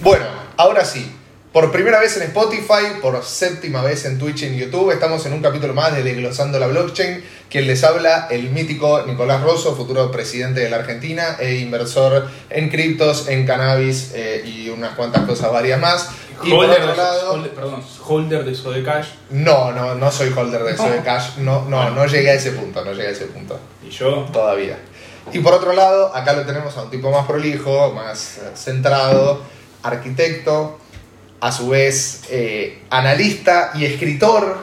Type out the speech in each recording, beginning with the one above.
Bueno, ahora sí. Por primera vez en Spotify, por séptima vez en Twitch y en YouTube, estamos en un capítulo más de Desglosando la Blockchain. Quien les habla, el mítico Nicolás Rosso, futuro presidente de la Argentina e inversor en criptos, en cannabis eh, y unas cuantas cosas varias más. Y por Holder, otro de, lado, holder- perdón, holder de Sodecash. no, no, no soy holder de eso de cash. No, no, no llegué a ese punto, no llegué a ese punto. Y yo, todavía. Y por otro lado, acá lo tenemos a un tipo más prolijo, más eh, centrado, arquitecto, a su vez eh, analista y escritor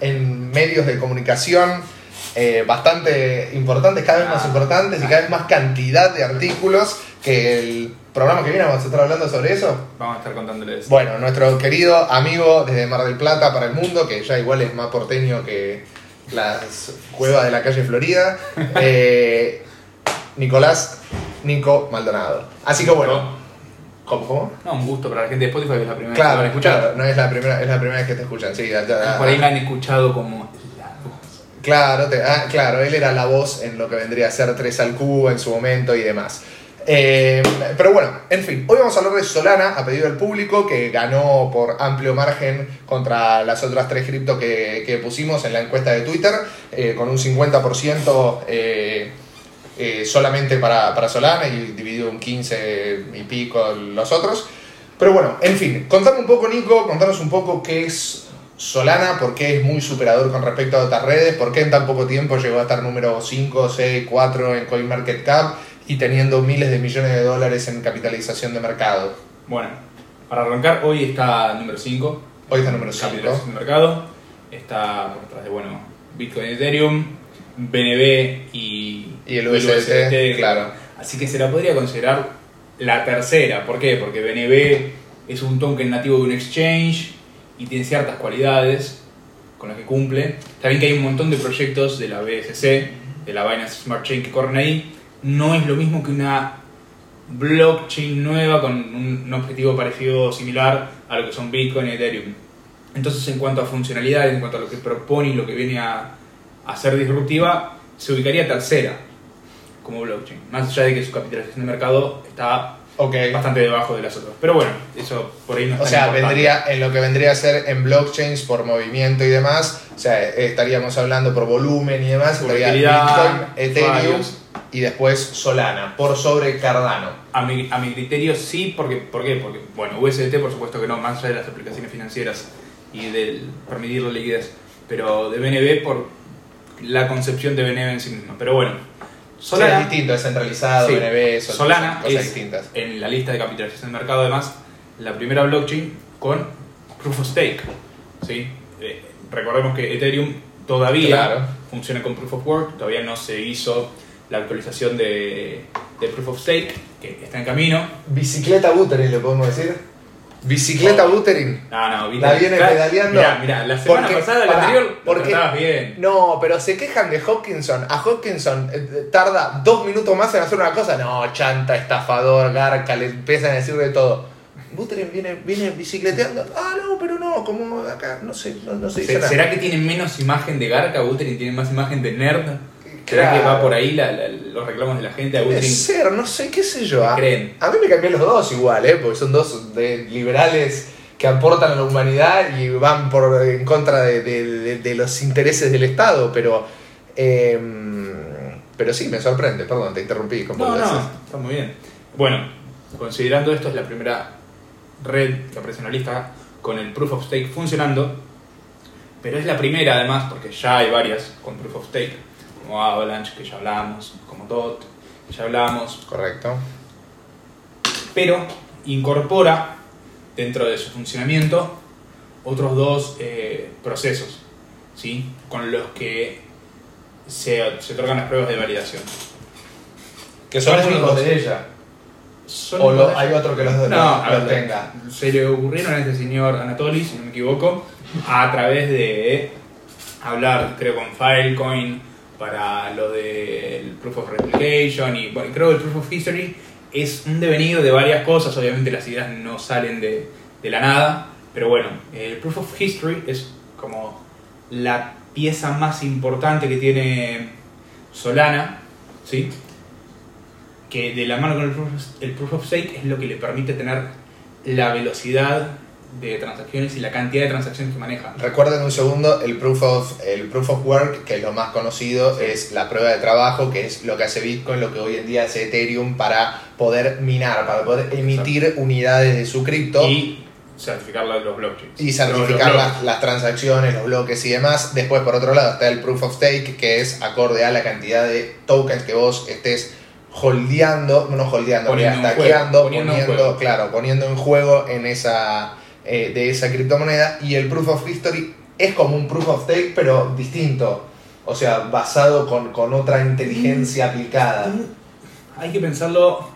en medios de comunicación eh, bastante importantes, cada vez más importantes y cada vez más cantidad de artículos que el programa que viene vamos a estar hablando sobre eso. vamos a estar contándoles. Bueno, nuestro querido amigo desde Mar del Plata para el mundo, que ya igual es más porteño que las cuevas de la calle Florida, eh, Nicolás Nico Maldonado. Así que bueno, ¿cómo? cómo? No, un gusto para la gente de Spotify que es la primera vez Claro, que escuchan. claro, no es la primera, es la primera vez que te escuchan, sí. ya- ya- Por ahí me han escuchado como la voz. Claro, te- ah, claro, él era la voz en lo que vendría a ser 3 al cubo en su momento y demás. Eh, pero bueno, en fin, hoy vamos a hablar de Solana a pedido del público que ganó por amplio margen contra las otras tres cripto que, que pusimos en la encuesta de Twitter, eh, con un 50% eh, eh, solamente para, para Solana y dividido un 15 y pico los otros. Pero bueno, en fin, contame un poco, Nico, contanos un poco qué es Solana, por qué es muy superador con respecto a otras redes, por qué en tan poco tiempo llegó a estar número 5, 6, 4 en CoinMarketCap y teniendo miles de millones de dólares en capitalización de mercado. Bueno, para arrancar, hoy está número 5. Hoy está número 5. Capitalización de mercado. Está por detrás de, bueno, Bitcoin, Ethereum, BNB y, Y el USDT, claro. Así que se la podría considerar la tercera. ¿Por qué? Porque BNB es un token nativo de un exchange y tiene ciertas cualidades con las que cumple. También que hay un montón de proyectos de la BSC, de la Binance Smart Chain que corren ahí. No es lo mismo que una blockchain nueva con un, objetivo parecido o similar a lo que son Bitcoin y Ethereum. Entonces, en cuanto a funcionalidades, en cuanto a lo que propone y lo que viene a, a ser disruptiva, se ubicaría tercera como blockchain. Más allá de que su capitalización de mercado está Ok. bastante debajo de las otras. Pero bueno, eso por ahí no es O tan sea, importante. vendría en lo que vendría a ser en blockchains por movimiento y demás. O sea, estaríamos hablando por volumen y demás. Estaría Bitcoin, Ethereum usuarios. y después Solana, por sobre Cardano. A mi, a mi criterio sí, porque, ¿por qué? Porque, bueno, USDT por supuesto que no, más allá de las aplicaciones financieras y del permitir la liquidez, pero de BNB por la concepción de BNB en sí misma. Pero bueno, Solana Solana, es distinto, es centralizado, Sí. BNB, son Solana cosas es distintas. en la lista de capitalización de mercado además la primera blockchain con Proof of Stake. ¿sí? Eh, recordemos que Ethereum todavía Claro. funciona con Proof of Work, todavía no se hizo la actualización de, de Proof of Stake, que está en camino. Bicicleta Buterin, le podemos decir. Bicicleta Oh. Buterin. No, no, La viene pedaleando. Mirá, mirá, la semana Porque- pasada, la anterior, porque- bien. No, pero se quejan de Hopkinson. A Hopkinson eh, tarda dos minutos más en hacer una cosa. No, chanta, estafador, garca, le empiezan a decir de todo. Buterin viene, viene bicicleteando. Ah, no, pero no, como acá, no sé, no, no nada. ¿Será que tiene menos imagen de Garca Buterin tiene más imagen de nerd? ¿Será que va por ahí la- la- los reclamos de la gente Puede ser, no sé, qué sé yo. A, creen? a mí me cambian los dos igual, ¿eh? porque son dos de liberales que aportan a la humanidad y van por en contra de, de- de- de los intereses del Estado, pero eh, pero sí, me sorprende, perdón, te interrumpí con No, no, está muy bien. Bueno, considerando esto, es la primera red que aparece en la lista con el Proof of Stake funcionando, pero es la primera además porque ya hay varias con Proof of Stake, como Avalanche, que ya hablamos, como DOT, que ya hablamos, Correcto. pero incorpora dentro de su funcionamiento otros dos eh, procesos, ¿sí? con los que se, se otorgan las pruebas de validación. Que son ¿Cuáles son únicos los de ella. O lo- los- hay otro que los, No, los- a los ver, tenga. Se le ocurrieron a este señor Anatoly, si no me equivoco, a través de hablar, creo, con Filecoin para lo del Proof of Replication y bueno, creo que el Proof of History es un devenir de varias cosas, obviamente las ideas no salen de, de la nada, pero bueno, el Proof of History es como la pieza más importante que tiene Solana, ¿sí? que de la mano con el proof, el proof of stake es lo que le permite tener la velocidad de transacciones y la cantidad de transacciones que maneja. Recuerden un segundo, el proof, of, el proof of Work, que es lo más conocido, es la prueba de trabajo, que es lo que hace Bitcoin, lo que hoy en día hace Ethereum para poder minar, para poder emitir unidades de su cripto. Y certificar los blockchains. y certificar las, las transacciones, los bloques y demás. Después, por otro lado, está el proof of stake, que es acorde a la cantidad de tokens que vos estés holdeando, no holdeando, Poniendo en stackeando, juego, poniendo en poniendo, juego. claro, poniendo en juego en esa eh, de esa criptomoneda. Y el proof of history es como un proof of stake, pero distinto. O sea, basado con, con otra inteligencia aplicada. Hay que pensarlo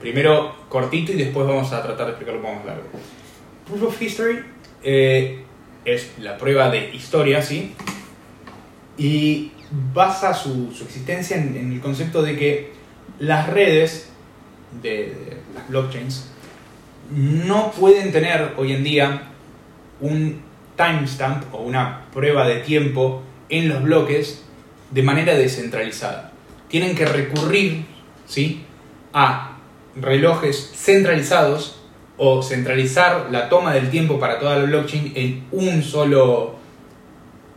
primero cortito y después vamos a tratar de explicarlo un poco más largo. Proof of History eh, es la prueba de historia, ¿sí? Y basa su, su existencia en, en el concepto de que las redes de, de las blockchains no pueden tener hoy en día un timestamp o una prueba de tiempo en los bloques de manera descentralizada. Tienen que recurrir ¿sí? a relojes centralizados o centralizar la toma del tiempo para toda la blockchain en un solo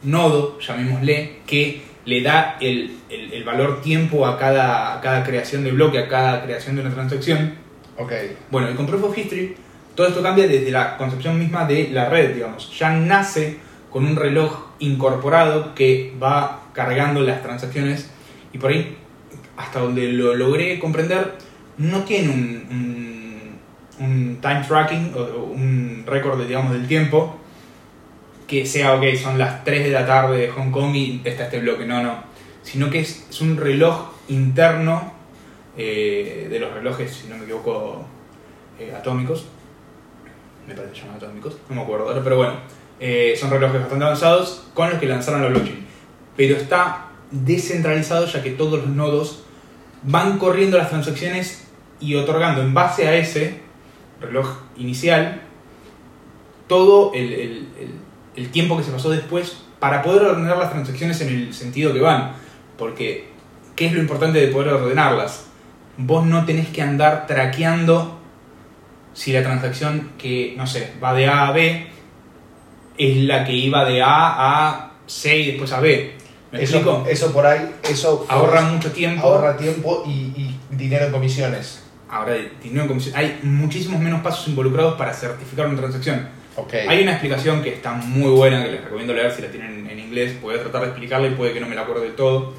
nodo, llamémosle, que le da el, el- valor tiempo a cada, a cada creación de bloque, a cada creación de una transacción. Ok. Bueno, y con Proof of History todo esto cambia desde la concepción misma de la red, digamos. Ya nace con un reloj incorporado que va cargando las transacciones y por ahí, hasta donde lo logré comprender, no tiene un, un- time tracking o un récord, digamos, del tiempo que sea, ok, son las 3 de la tarde de Hong Kong y está este bloque, no, no. Sino que es un reloj interno eh, de los relojes, si no me equivoco, eh, atómicos. Me parece que atómicos, no me acuerdo ahora, pero bueno. eh, son relojes bastante avanzados con los que lanzaron la blockchain. Pero está descentralizado ya que todos los nodos van corriendo las transacciones y otorgando en base a ese reloj inicial todo el- el- el tiempo que se pasó después para poder ordenar las transacciones en el sentido que van. Porque, ¿qué es lo importante de poder ordenarlas? Vos no tenés que andar traqueando si la transacción que, no sé, va de A a B es la que iba de A a C y después a B. ¿Me Eso, explico? eso por ahí, eso Ahorra mucho tiempo. ahorra tiempo y, y dinero en comisiones. Ahora, dinero en comisión. Hay muchísimos menos pasos involucrados para certificar una transacción. Ok. Hay una explicación que está muy buena, que les recomiendo leer si la tienen en inglés. Voy a tratar de explicarla y puede que no me la acuerde del todo.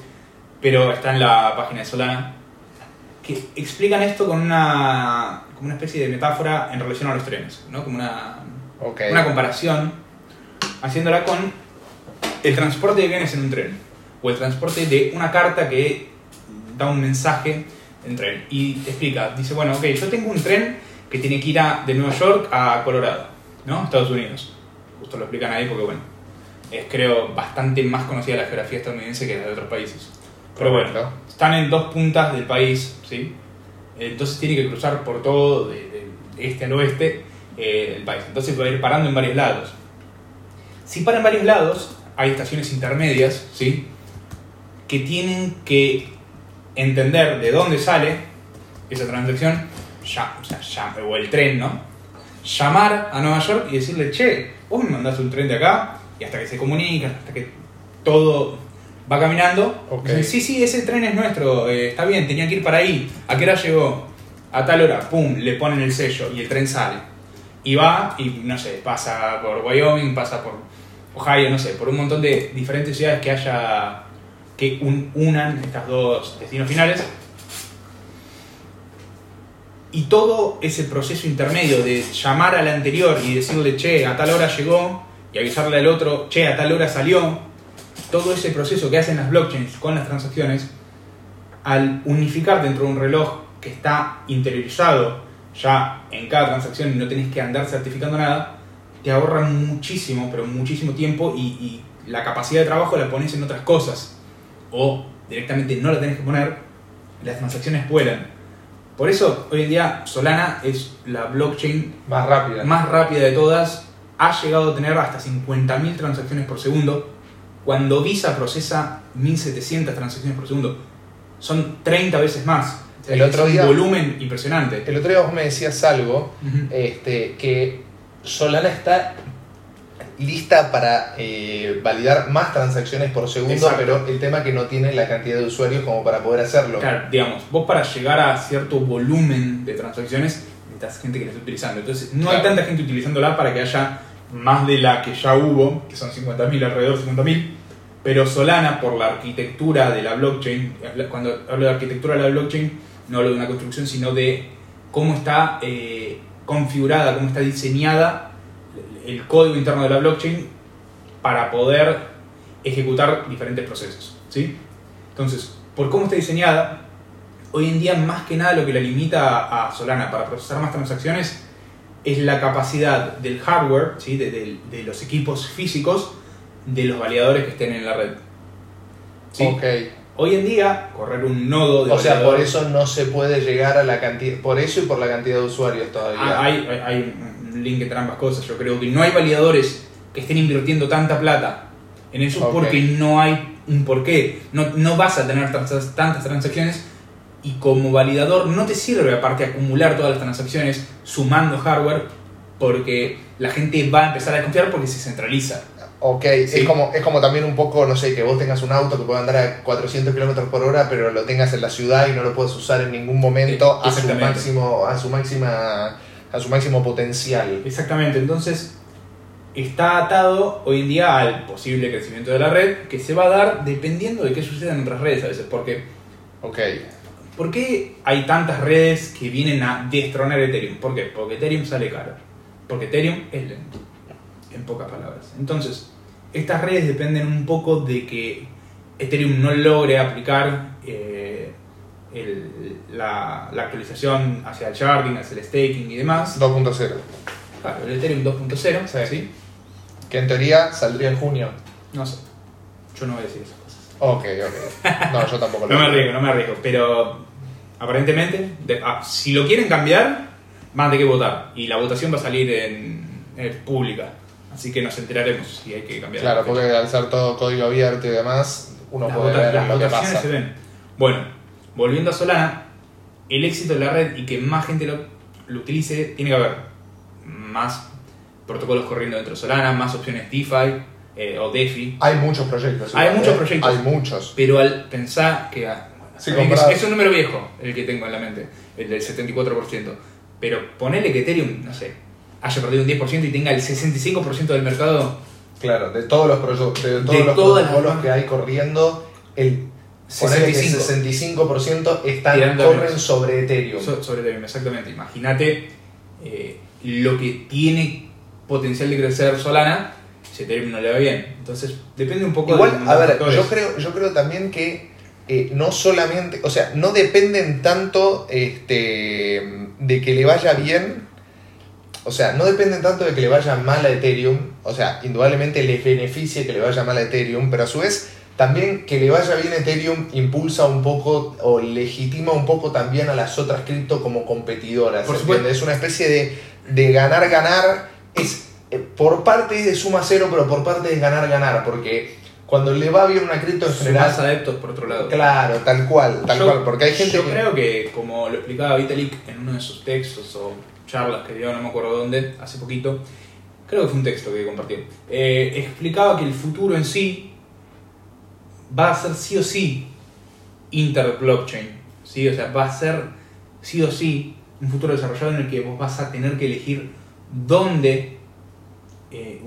Pero está en la página de Solana. Que explican esto con una, como una especie de metáfora en relación a los trenes. ¿no? Como una, Ok. una comparación, haciéndola con el transporte de bienes en un tren. O el transporte de una carta que da un mensaje en tren. Y te explica, dice, bueno, ok, yo tengo un tren que tiene que ir a- de Nueva York a Colorado, ¿no? Estados Unidos. Justo lo explican ahí porque, bueno, es creo bastante más conocida la geografía estadounidense que la de otros países. Pero bueno. Están en dos puntas del país, ¿sí? Entonces tiene que cruzar por todo, de, este al oeste, eh, del país. Entonces va a ir parando en varios lados. Si para en varios lados, hay estaciones intermedias, ¿sí? Que tienen que entender de dónde sale esa transacción, ya, o, sea, ya- o el tren, ¿no? Llamar a Nueva York y decirle, che, vos me mandaste un tren de acá, y hasta que se comunican, hasta que todo va caminando, Ok. dicen, sí, sí, ese tren es nuestro, eh, está bien, tenía que ir para ahí, ¿a qué hora llegó? A tal hora, pum, le ponen el sello y el tren sale. Y va, y no sé, pasa por Wyoming, pasa por Ohio, no sé, por un montón de diferentes ciudades que haya que un- unan estas dos destinos finales. Y todo ese proceso intermedio de llamar al anterior y decirle, che, a tal hora llegó, y avisarle al otro, che, a tal hora salió, todo ese proceso que hacen las blockchains con las transacciones, al unificar dentro de un reloj que está interiorizado ya en cada transacción y no tenés que andar certificando nada, te ahorra muchísimo, pero muchísimo tiempo y, y la capacidad de trabajo la pones en otras cosas. O directamente no la tenés que poner, las transacciones vuelan. Por eso, hoy en día, Solana es la blockchain Más rápida. más rápida de todas. Ha llegado a tener hasta 50.000 transacciones por segundo. Cuando Visa procesa 1.700 transacciones por segundo, son 30 veces más. Es El otro es día- un volumen impresionante. El otro día vos me decías algo, este, que Solana está lista para eh, validar más transacciones por segundo, Exacto. pero el tema que no tiene la cantidad de usuarios como para poder hacerlo. Claro, digamos, vos para llegar a cierto volumen de transacciones necesitas gente que la esté utilizando. Entonces, no hay tanta gente utilizándola para que haya más de la que ya hubo, que son 50.000, alrededor de 50.000. Pero Solana, por la arquitectura de la blockchain, cuando hablo de arquitectura de la blockchain, no hablo de una construcción, sino de cómo está eh, configurada, cómo está diseñada el código interno de la blockchain para poder ejecutar diferentes procesos. ¿sí? Entonces, por cómo está diseñada, hoy en día más que nada lo que la limita a, Solana para procesar más transacciones es la capacidad del hardware, ¿sí? de los equipos físicos, de los validadores que estén en la red. ¿sí? Hoy en día, correr un nodo de O sea, por eso no se puede llegar a la cantidad, por eso y por la cantidad de usuarios todavía. Ah, hay, hay- hay un link entre ambas cosas. Yo creo que no hay validadores que estén invirtiendo tanta plata en eso porque no hay un porqué. No, no vas a tener tantas, tantas transacciones y como validador no te sirve aparte acumular todas las transacciones sumando hardware porque la gente va a empezar a confiar porque se centraliza. Ok, Sí. es, como, es como también un poco, no sé, que vos tengas un auto que pueda andar a 400 kilómetros por hora, pero lo tengas en la ciudad y no lo puedes usar en ningún momento a su máximo, a su máxima, a su máximo potencial. Exactamente, entonces está atado hoy en día al posible crecimiento de la red que se va a dar dependiendo de qué suceda en otras redes a veces. Porque Ok, ¿Por qué hay tantas redes que vienen a destronar Ethereum? ¿Por qué? Porque Ethereum sale caro. Porque Ethereum es lento, en pocas palabras. Entonces, estas redes dependen un poco de que Ethereum no logre aplicar eh, el- la, la actualización hacia el sharding, hacia el staking y demás. 2.0, Claro, el Ethereum 2.0, Sí. ¿sí? que en teoría saldría en junio. No sé. Yo no voy a decir esas cosas. Ok, ok. No, yo tampoco lo No me arriesgo, no me arriesgo. Pero aparentemente, de- ah, si lo quieren cambiar, van a tener que votar. Y la votación va a salir en, en pública. Así que nos enteraremos si hay que cambiar. Claro, porque al ser todo código abierto y demás, uno las, puede ver las lo que pasa. se ven. Bueno, volviendo a Solana, el éxito de la red y que más gente lo, lo utilice, tiene que haber más protocolos corriendo dentro de Solana, más opciones DeFi eh, o DeFi. Hay muchos proyectos. Hay muchos ¿eh? proyectos. Hay muchos. Pero al pensar que. ah, bueno, Sí, es, es un número viejo el que tengo en la mente, el del 74%. Pero ponele que Ethereum, no sé, haya perdido un 10% y tenga el 65% del mercado. Claro, de todos los, de todos De los protocolos que hay corriendo, el ponele que 65. 65% están, Tirando corren sobre Ethereum. So- sobre Ethereum, exactamente. Imagínate eh, lo que tiene potencial de crecer Solana si Ethereum no le va bien. Entonces, depende un poco de Igual, los a ver, factores. yo creo, yo creo también que eh, no solamente, o sea, no dependen tanto este, de que le vaya bien, o sea, no dependen tanto de que le vaya mal a Ethereum, o sea, indudablemente les beneficie que le vaya mal a Ethereum, pero a su vez también que le vaya bien a Ethereum impulsa un poco o legitima un poco también a las otras cripto como competidoras. Es una especie de, de ganar-ganar, es eh, por parte es de suma cero, pero por parte es ganar-ganar, porque cuando le va bien una cripto en general, más adeptos por otro lado. claro, tal cual, tal Yo- cual, porque hay gente Yo que... creo que, como lo explicaba Vitalik en uno de sus textos o charlas que dio, no me acuerdo dónde, hace poquito, creo que fue un texto que compartió, eh, explicaba que el futuro en sí va a ser sí o sí inter-blockchain, ¿sí? o sea, va a ser sí o sí un futuro desarrollado en el que vos vas a tener que elegir dónde eh,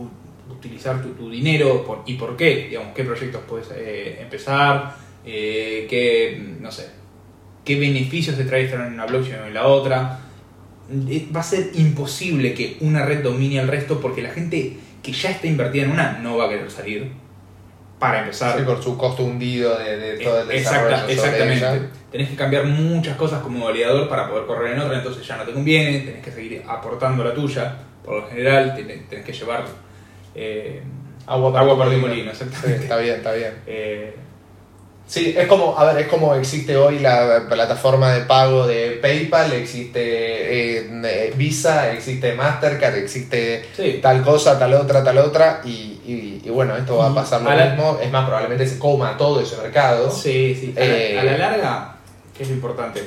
utilizar tu, tu dinero y por qué, digamos, qué proyectos puedes eh, empezar, qué, no sé, qué beneficios te trae estar en una blockchain o en la otra. Eh, Va a ser imposible que una red domine al resto porque la gente que ya está invertida en una no va a querer salir para empezar. Sí, por su costo hundido de, de todo el Eh, Exacta- desarrollo exactamente. ella. Tenés que cambiar muchas cosas como validador para poder correr en otra, entonces ya no te conviene, tenés que seguir aportando la tuya. Por lo general, tenés, que llevar eh, Agua agua tu tu molino. Sí, exactamente. está bien, está bien. Eh, Sí, es como, a ver, es como existe hoy la plataforma de pago de PayPal, existe eh, eh, Visa, existe Mastercard, existe sí. tal cosa, tal otra, tal otra, y, y- y bueno, esto va a pasar lo a la- mismo, es más, probablemente se coma todo ese mercado. Sí, sí. A, la- Eh, a la larga, ¿qué es lo importante?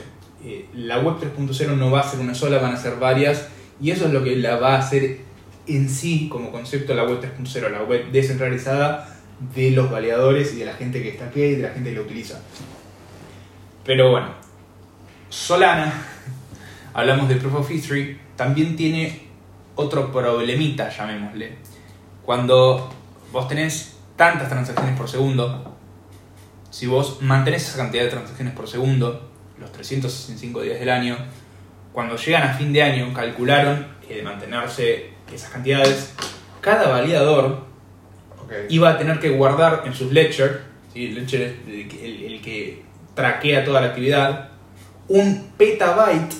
eh, la web 3.0 no va a ser una sola, van a ser varias, y eso es lo que la va a hacer en sí como concepto la web 3.0, la web descentralizada de los validadores y de la gente que está aquí y de la gente que la utiliza. Pero bueno, Solana, hablamos de Proof of History, también tiene otro problemita, llamémosle. Cuando vos tenés tantas transacciones por segundo, si vos mantenés esa cantidad de transacciones por segundo, los 365 días del año, cuando llegan a fin de año calcularon que de mantenerse esas cantidades, cada validador Iba a tener que guardar en sus ledger, ¿sí? el ledger es el, que- el- el que traquea toda la actividad, un petabyte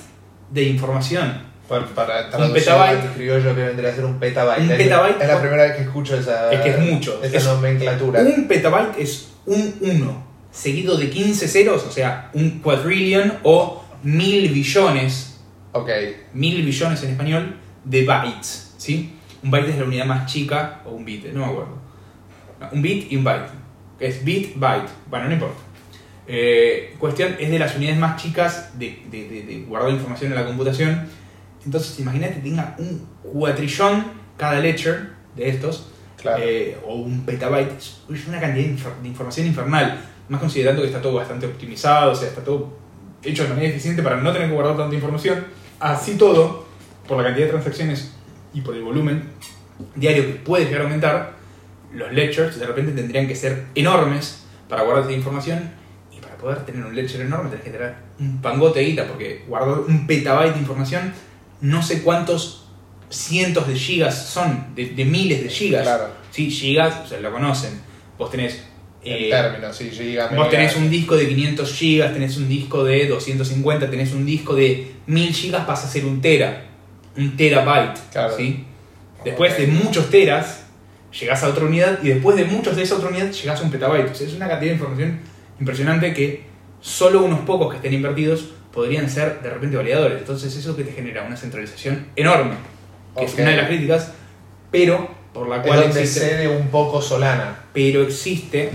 de información. Para, para Un petabyte. criollo que vendría a ser un petabyte. Un Es- petabyte. Es la primera vez que escucho esa, Es que es mucho. esa Es- nomenclatura. Un petabyte es un 1 seguido de 15 ceros, o sea, un quadrillion o mil billones, Ok, mil billones en español, de bytes. ¿sí? Un byte es la unidad más chica, o un bit, no me acuerdo. Un bit y un byte, que es bit, byte. Bueno, no importa. Eh, cuestión es de las unidades más chicas de, de- de- de guardar información en la computación. Entonces, imagínate que tenga un cuatrillón cada ledger de estos, claro. eh, o un petabyte, es una cantidad de información infernal, más considerando que está todo bastante optimizado, o sea, está todo hecho de manera eficiente para no tener que guardar tanta información. Así todo, por la cantidad de transacciones y por el volumen diario que puede llegar a aumentar, los ledgers de repente tendrían que ser enormes para guardar esa información y para poder tener un ledger enorme tenés que tener un pangote de guita porque guardar un petabyte de información no sé cuántos cientos de gigas son, de, de miles de gigas. Claro. Sí, gigas, o sea, lo conocen. Vos tenés... En eh, términos, sí, giga, Vos tenés un disco de 500 gigas, tenés un disco de 250, tenés un disco de 1000 gigas, pasa a ser un tera, un terabyte. Claro. ¿sí? Después de muchos teras, llegás a otra unidad y después de muchos de esa otra unidad llegás a un petabyte. O sea, es una cantidad de información impresionante que solo unos pocos que estén invertidos podrían ser de repente validadores. Entonces eso que te genera una centralización enorme, que es una de las críticas, pero por la Es cual donde existe cede un poco Solana. pero existe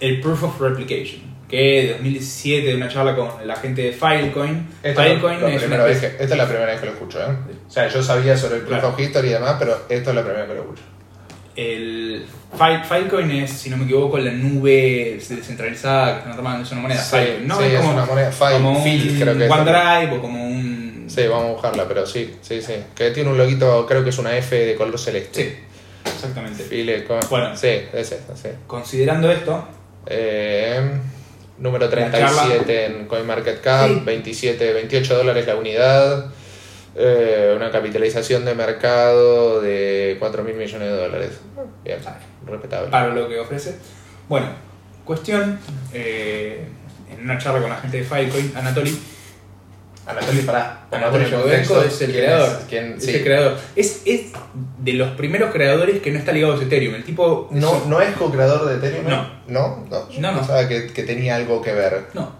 el Proof of Replication, que de 2017 de una charla con la gente de Filecoin. Esto, Filecoin es es una vez que, especie- esta es la primera vez que lo escucho, ¿eh? O sea, yo sabía sobre el Proof Claro. of History y demás, pero esto es la primera vez que lo escucho. El File- Filecoin es, si no me equivoco, la nube descentralizada que están tomando, es una moneda Sí, Filecoin, ¿no? sí, es como, una moneda File, como un creo que. OneDrive o como un... Sí, vamos a buscarla, pero sí, sí, sí. Que tiene un loguito, creo que es una F de color celeste. Sí, exactamente. File, con- Bueno. Sí, es esta, sí. Considerando esto, Eh, número La 37 en CoinMarketCap, Sí. 27, 28 dólares la unidad, eh, una capitalización de mercado de 4 mil millones de dólares. Bien, respetable. para lo que ofrece. Bueno, cuestión, eh, en una charla con la gente de Filecoin, Anatoly, Anatoly, pará. Anatoly es el ¿quién creador. es? Es el creador. Es, es de los primeros creadores que no está ligado a Ethereum. El tipo. No, no es co-creador de Ethereum. No. No, no. No, no. pensaba que, que tenía algo que ver. No.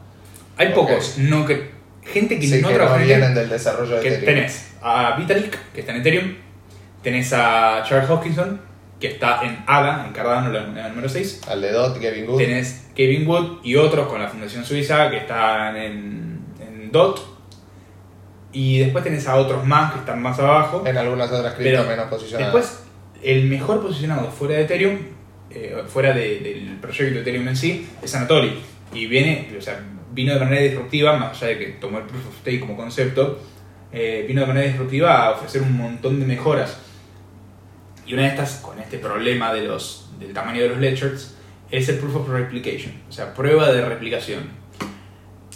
Hay Ok. pocos. No que, gente que Sí, no que trabaja no en vienen del desarrollo de Que Ethereum. tenés a Vitalik, que está en Ethereum. Tenés a Charles Hoskinson, que está en ADA, en Cardano, la moneda número 6. Al de Dot, Kevin Good. Tenés Kevin Wood y otros con la Fundación Suiza que están en, en DOT. Y después tenés a otros más que están más abajo. En algunas otras criptos Pero menos posicionadas. Después, el mejor posicionado fuera de Ethereum, eh, fuera de- del proyecto de Ethereum en sí, es Anatoly. Y viene, o sea, vino de manera disruptiva, más allá de que tomó el Proof of Stake como concepto, eh, vino de manera disruptiva a ofrecer un montón de mejoras. Y una de estas, con este problema de los, del tamaño de los ledgers, es el Proof of Replication, o sea, prueba de replicación.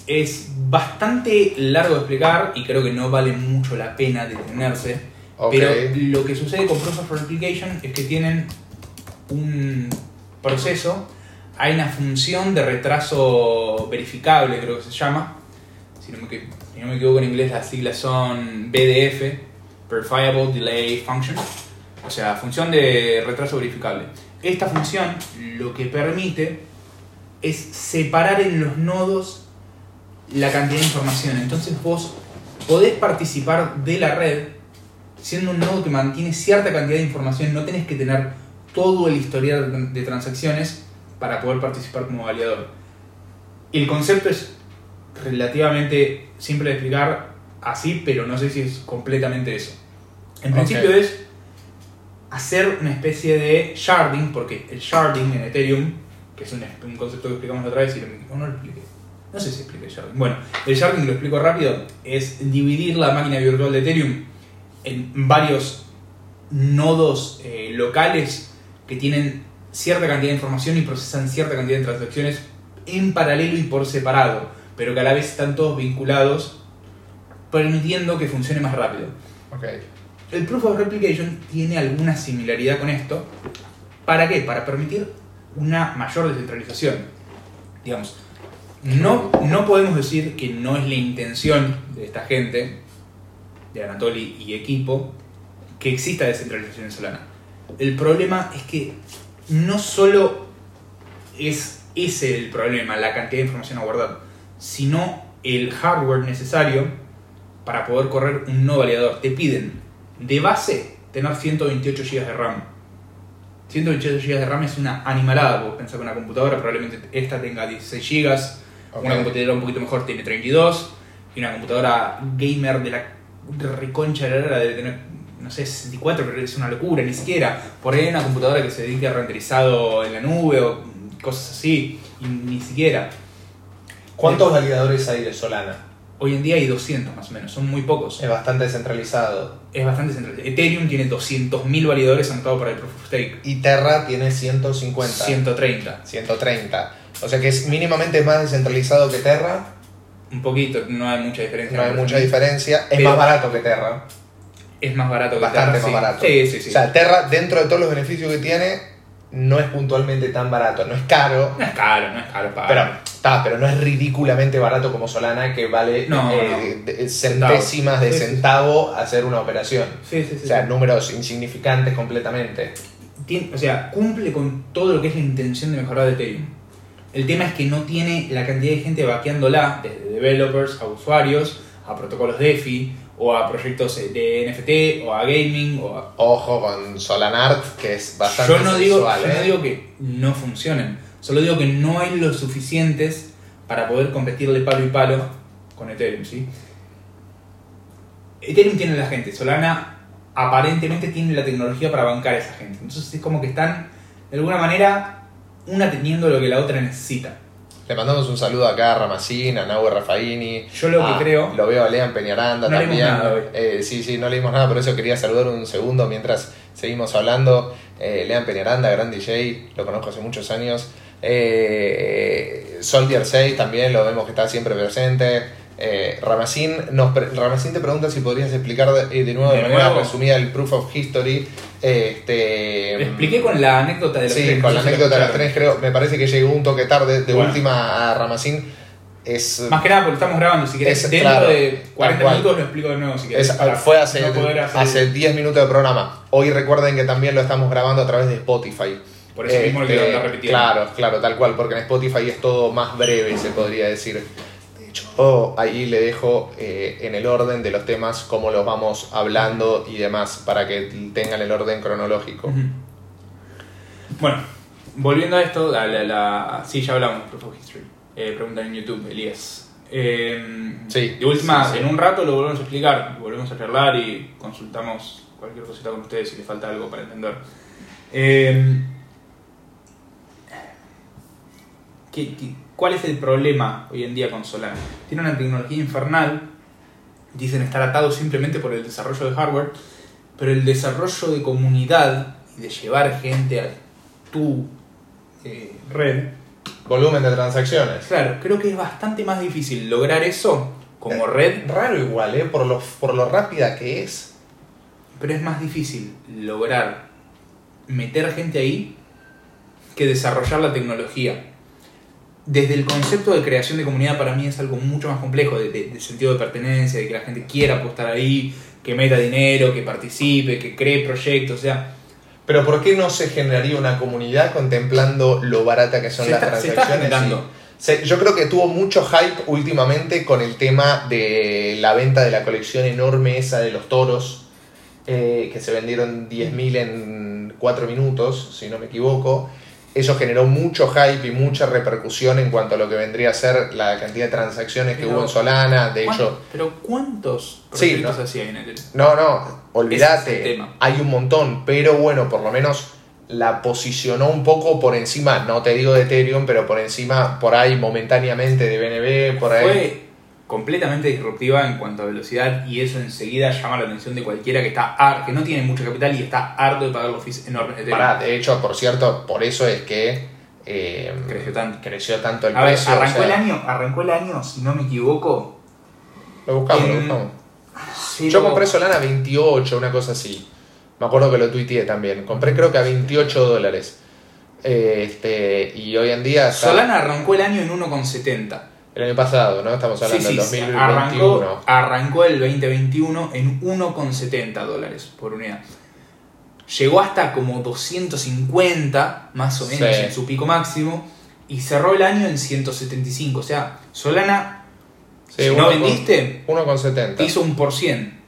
Es bastante largo de explicar y creo que no vale mucho la pena detenerse. Ok. Pero lo que sucede con Proof of Replication es que tienen un proceso, hay una función de retraso verificable, creo que se llama. Si no me, equivoco en inglés, las siglas son BDF, Verifiable Delay Function, o sea, función de retraso verificable. Esta función lo que permite es separar en los nodos la cantidad de información. Entonces vos podés participar de la red siendo un nodo que mantiene cierta cantidad de información, no tenés que tener todo el historial de transacciones para poder participar como validador. El concepto es relativamente simple de explicar así, pero no sé si es completamente eso. En principio es hacer una especie de sharding, porque el sharding en Ethereum, que es un, un concepto que explicamos la otra vez y lo, no lo expliqué. No sé si expliqué el sharding. Bueno, el sharding, lo explico rápido, es dividir la máquina virtual de Ethereum en varios nodos eh, locales que tienen cierta cantidad de información y procesan cierta cantidad de transacciones en paralelo y por separado, pero que a la vez están todos vinculados, permitiendo que funcione más rápido. El Proof of Replication tiene alguna similaridad con esto. ¿Para qué? Para permitir una mayor descentralización. Digamos, no, no podemos decir que no es la intención de esta gente, de Anatoly y equipo, que exista descentralización en Solana. El problema es que no solo es ese el problema, la cantidad de información a guardar, sino el hardware necesario para poder correr un no validador. Te piden de base tener 128 GB de RAM. 128 GB de RAM es una animalada, vos pensás que una computadora probablemente esta tenga 16 GB, una computadora un poquito mejor tiene 32, y una computadora gamer de la reconcha de la debe tener, no sé, 64, pero es una locura, ni siquiera. Por ahí hay una computadora que se dedique a renderizado en la nube o cosas así, y ni siquiera. ¿Cuántos validadores hay de Solana? Hoy en día hay 200 más o menos, son muy pocos. Es bastante descentralizado. Es bastante central. Ethereum tiene 200.000 validadores anotados para el Proof of Stake. Y Terra tiene 150. 130. 130. O sea que es mínimamente más descentralizado que Terra. Un poquito, no hay mucha diferencia. No hay mucha diferencia. Es Pero- más barato que Terra. Es más barato que Bastante Terra, más sí. barato. Sí, sí, sí. O sea, Terra, dentro de todos los beneficios que tiene, no es puntualmente tan barato. No es caro. no es caro, no es caro pagar. Pero, está, pero no es ridículamente barato como Solana, que vale No, eh, no. centésimas de centavo hacer una operación. Sí, sí, sí. O sea, números insignificantes completamente. O sea, cumple con todo lo que es la intención de mejorar de Ethereum. El tema es que no tiene la cantidad de gente vaqueándola, desde developers a usuarios, a protocolos DeFi, o a proyectos eh, de NFT, o a gaming, o a... Ojo con Solanart, que es bastante Yo no, digo, sensual, yo no ¿eh? digo que no funcionen, solo digo que no hay los suficientes para poder competirle palo y palo con Ethereum, ¿sí? Ethereum tiene la gente, Solana aparentemente tiene la tecnología para bancar a esa gente. Entonces es como que están, de alguna manera, una teniendo lo que la otra necesita. Le mandamos un saludo acá a Ramacín, a Nahue Rafaini. Yo lo que Ah, creo- Lo veo a Lean Peñaranda No leímos también. nada hoy. Eh, sí, sí, no leímos nada, por eso quería saludar un segundo mientras seguimos hablando. Eh, Lean Peñaranda, gran DJ, lo conozco hace muchos años. Eh, Soldier 6 también lo vemos que está siempre presente. Eh, Ramacín, nos pre- Ramacín te pregunta si podrías explicar de, eh, de nuevo de, De manera nuevo. resumida el Proof of History. Este, Lo expliqué con la anécdota de los Sí, tres, con no la anécdota de las escucharon. tres, creo, me parece que llegó un toque tarde. De Bueno. última a Ramacín, es, Más que nada porque estamos grabando, si querés, Es- dentro claro, de 40 tal cual. minutos lo explico de nuevo si querés. es- fue hace, no hace 10 minutos de programa. Hoy recuerden que también lo estamos grabando a través de Spotify. Por eso mismo lo Este, repitiendo. Claro, claro, tal cual, porque en Spotify es todo más breve, se podría decir. Hecho, ahí le dejo eh, en el orden de los temas cómo los vamos hablando y demás, para que tengan el orden cronológico. Bueno, volviendo a esto, a la, la- sí, ya hablamos Proof of History. Eh, preguntan en YouTube, Elías. Eh, Sí, de última, sí, sí. en un rato lo volvemos a explicar, volvemos a charlar y consultamos cualquier cosita con ustedes si les falta algo para entender. Eh, ¿qué- qué- cuál es el problema hoy en día con Solana? Tiene una tecnología infernal, dicen estar atados simplemente por el desarrollo de hardware, pero el desarrollo de comunidad y de llevar gente a tu eh, red, Volumen de transacciones. claro, creo que es bastante más difícil lograr eso como red, Raro igual, ¿eh? Por lo, por lo rápida que es. pero es más difícil lograr meter gente ahí que desarrollar la tecnología. Desde el concepto de creación de comunidad para mí es algo mucho más complejo, de, de- de sentido de pertenencia, de que la gente quiera apostar ahí, que meta dinero, que participe, que cree proyectos, o sea, Pero ¿por qué no se generaría una comunidad contemplando lo barata que son Se las está- se está transacciones? yo creo que tuvo mucho hype últimamente con el tema de la venta de la colección enorme esa de los toros, eh, que se vendieron 10.000 en 4 minutos, si no me equivoco. Eso generó mucho hype y mucha repercusión en cuanto a lo que vendría a ser la cantidad de transacciones que hubo en Solana. De ¿Cuán- hecho, Pero ¿cuántos Sí, proyectos no. así hay en Ethereum? no, no, es olvídate, el hay un montón, pero bueno, por lo menos la posicionó un poco por encima, no te digo de Ethereum, pero por encima, por ahí momentáneamente de BNB, por ahí. Fue completamente disruptiva en cuanto a velocidad y eso enseguida llama la atención de cualquiera que está que no tiene mucho capital y está harto de pagar los fees enormes de. Pará, de hecho, por cierto, por eso es que eh, Creció tanto. creció tanto el A ver, precio. o arrancó sea, el año, arrancó el año, si no me equivoco. Lo buscamos, lo en- buscamos. cero- Yo compré Solana a 28, una cosa así. Me acuerdo que lo tuiteé también. Compré creo que a 28 dólares. Este, y hoy en día está Solana arrancó el año en 1,70. El año pasado, ¿no? Estamos hablando sí, del sí, 2021. arrancó, arrancó el 2021 en 1,70 dólares por unidad. Llegó hasta como 250, más o menos, Sí. en su pico máximo, y cerró el año en 175. O sea, Solana, si uno no con- vendiste, 1,70. te hizo un por cien.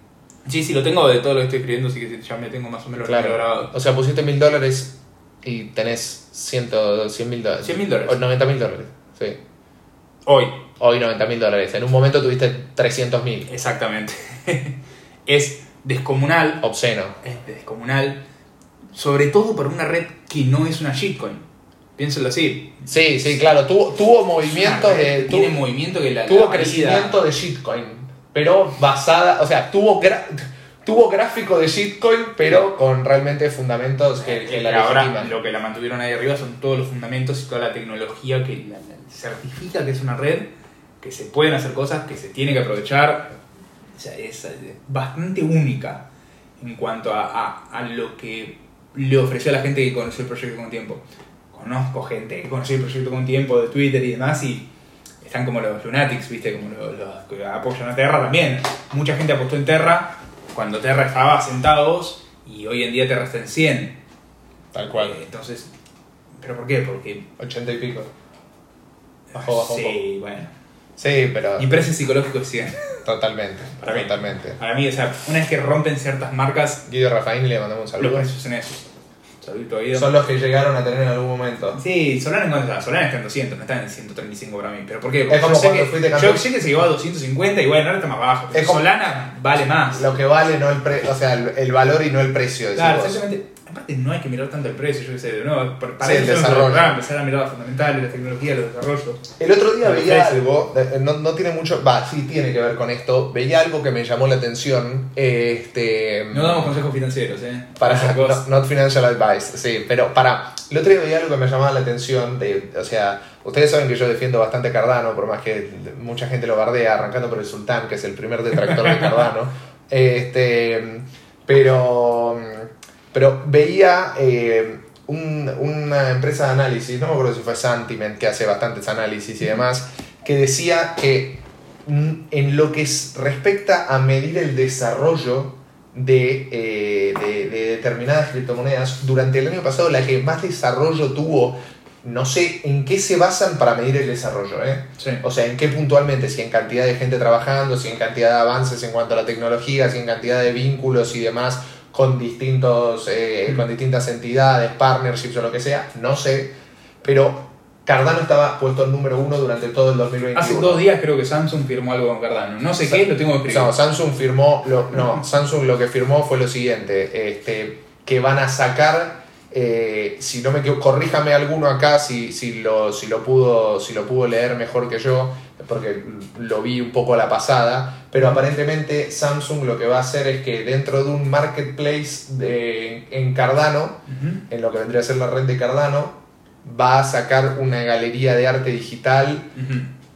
Sí, sí, lo tengo de todo lo que estoy escribiendo, así que ya me tengo más o menos lo Claro. grabado. O sea, pusiste mil dólares y tenés 100 mil dólares. 100.000 dólares. O 90 mil dólares. Sí. Hoy, Hoy 90 mil dólares. En un momento tuviste 300 mil. exactamente. es descomunal Obsceno. es descomunal, sobre todo para una red que no es una shitcoin. Piénselo así. Sí, sí, claro. Tuvo, tuvo red de. tiene tuvo- movimiento que la, tuvo la crecimiento de shitcoin, pero basada, o sea, tuvo tuvo gráfico de shitcoin, pero con realmente fundamentos que, que la ahora legitiman. lo que la mantuvieron ahí arriba son todos los fundamentos y toda la tecnología que la- certifica que es una red, que se pueden hacer cosas, que se tiene que aprovechar. O sea, es bastante única en cuanto a, a- a lo que le ofreció a la gente que conoció el proyecto con tiempo. Conozco gente que conoció el proyecto con tiempo de Twitter y demás y están como los lunatics, ¿viste? Como los, los que apoyan a Terra también. Mucha gente apostó en Terra cuando Terra estaba centavos y hoy en día Terra está en 100. Tal cual. Eh, entonces, ¿pero por qué? Porque... 80 y pico. Bajó, bajó un sí, bueno. Sí, pero Mi precio psicológico es 100. totalmente, Para mí. totalmente. Para mí, o sea, una vez que rompen ciertas marcas, Guido Rafaín le mandamos un los saludo. precios son esos. Son los que llegaron a tener en algún momento. Sí, Solana cuánto está? Solana está en 200, no está en 135 para mí. ¿Pero por qué? Porque Es como yo sé que, fuiste yo sé que se llevó a 250 y bueno, ahora está más bajo. Pero Es como- Solana vale más. Lo que vale no el pre o sea, el, el valor y no el precio. Claro, exactamente. Aparte, no hay que mirar tanto el precio, yo qué sé, de nuevo, para para Sí, el eso desarrollo. lograr, empezar a mirar las fundamentales, las tecnologías, los desarrollos. El otro día veía algo, eh, no, no tiene mucho, va, sí tiene que ver con esto, veía algo que me llamó la atención, este... No damos consejos financieros, ¿eh? Para, no, not financial advice, sí, pero para... El otro día veía algo que me llamaba la atención, de, o sea, ustedes saben que yo defiendo bastante a Cardano, por más que mucha gente lo bardea, arrancando por el Sultán, que es el primer detractor de Cardano, este, pero, pero veía eh, un- una empresa de análisis, no me acuerdo si fue Santiment, que hace bastantes análisis y demás, que decía que en lo que es- respecta a medir el desarrollo de, eh, de- de determinadas criptomonedas, durante el año pasado la que más desarrollo tuvo, no sé en qué se basan para medir el desarrollo, ¿eh? Sí. O sea, en qué puntualmente, si en cantidad de gente trabajando, si en cantidad de avances en cuanto a la tecnología, si en cantidad de vínculos y demás con, distintos, eh, con distintas entidades, partnerships o lo que sea, no sé, pero Cardano estaba puesto el número uno durante todo el 2021. Hace dos días creo que Samsung firmó algo con Cardano. No sé qué, lo tengo que escribir. No, Samsung firmó, lo, no, Samsung lo que firmó fue lo siguiente, este, que van a sacar, eh, si no me equivoco, corríjame alguno acá si, si, lo, si, lo pudo, si lo pudo leer mejor que yo, porque lo vi un poco a la pasada, pero aparentemente Samsung lo que va a hacer es que dentro de un marketplace de, en Cardano, en lo que vendría a ser la red de Cardano, va a sacar una galería de arte digital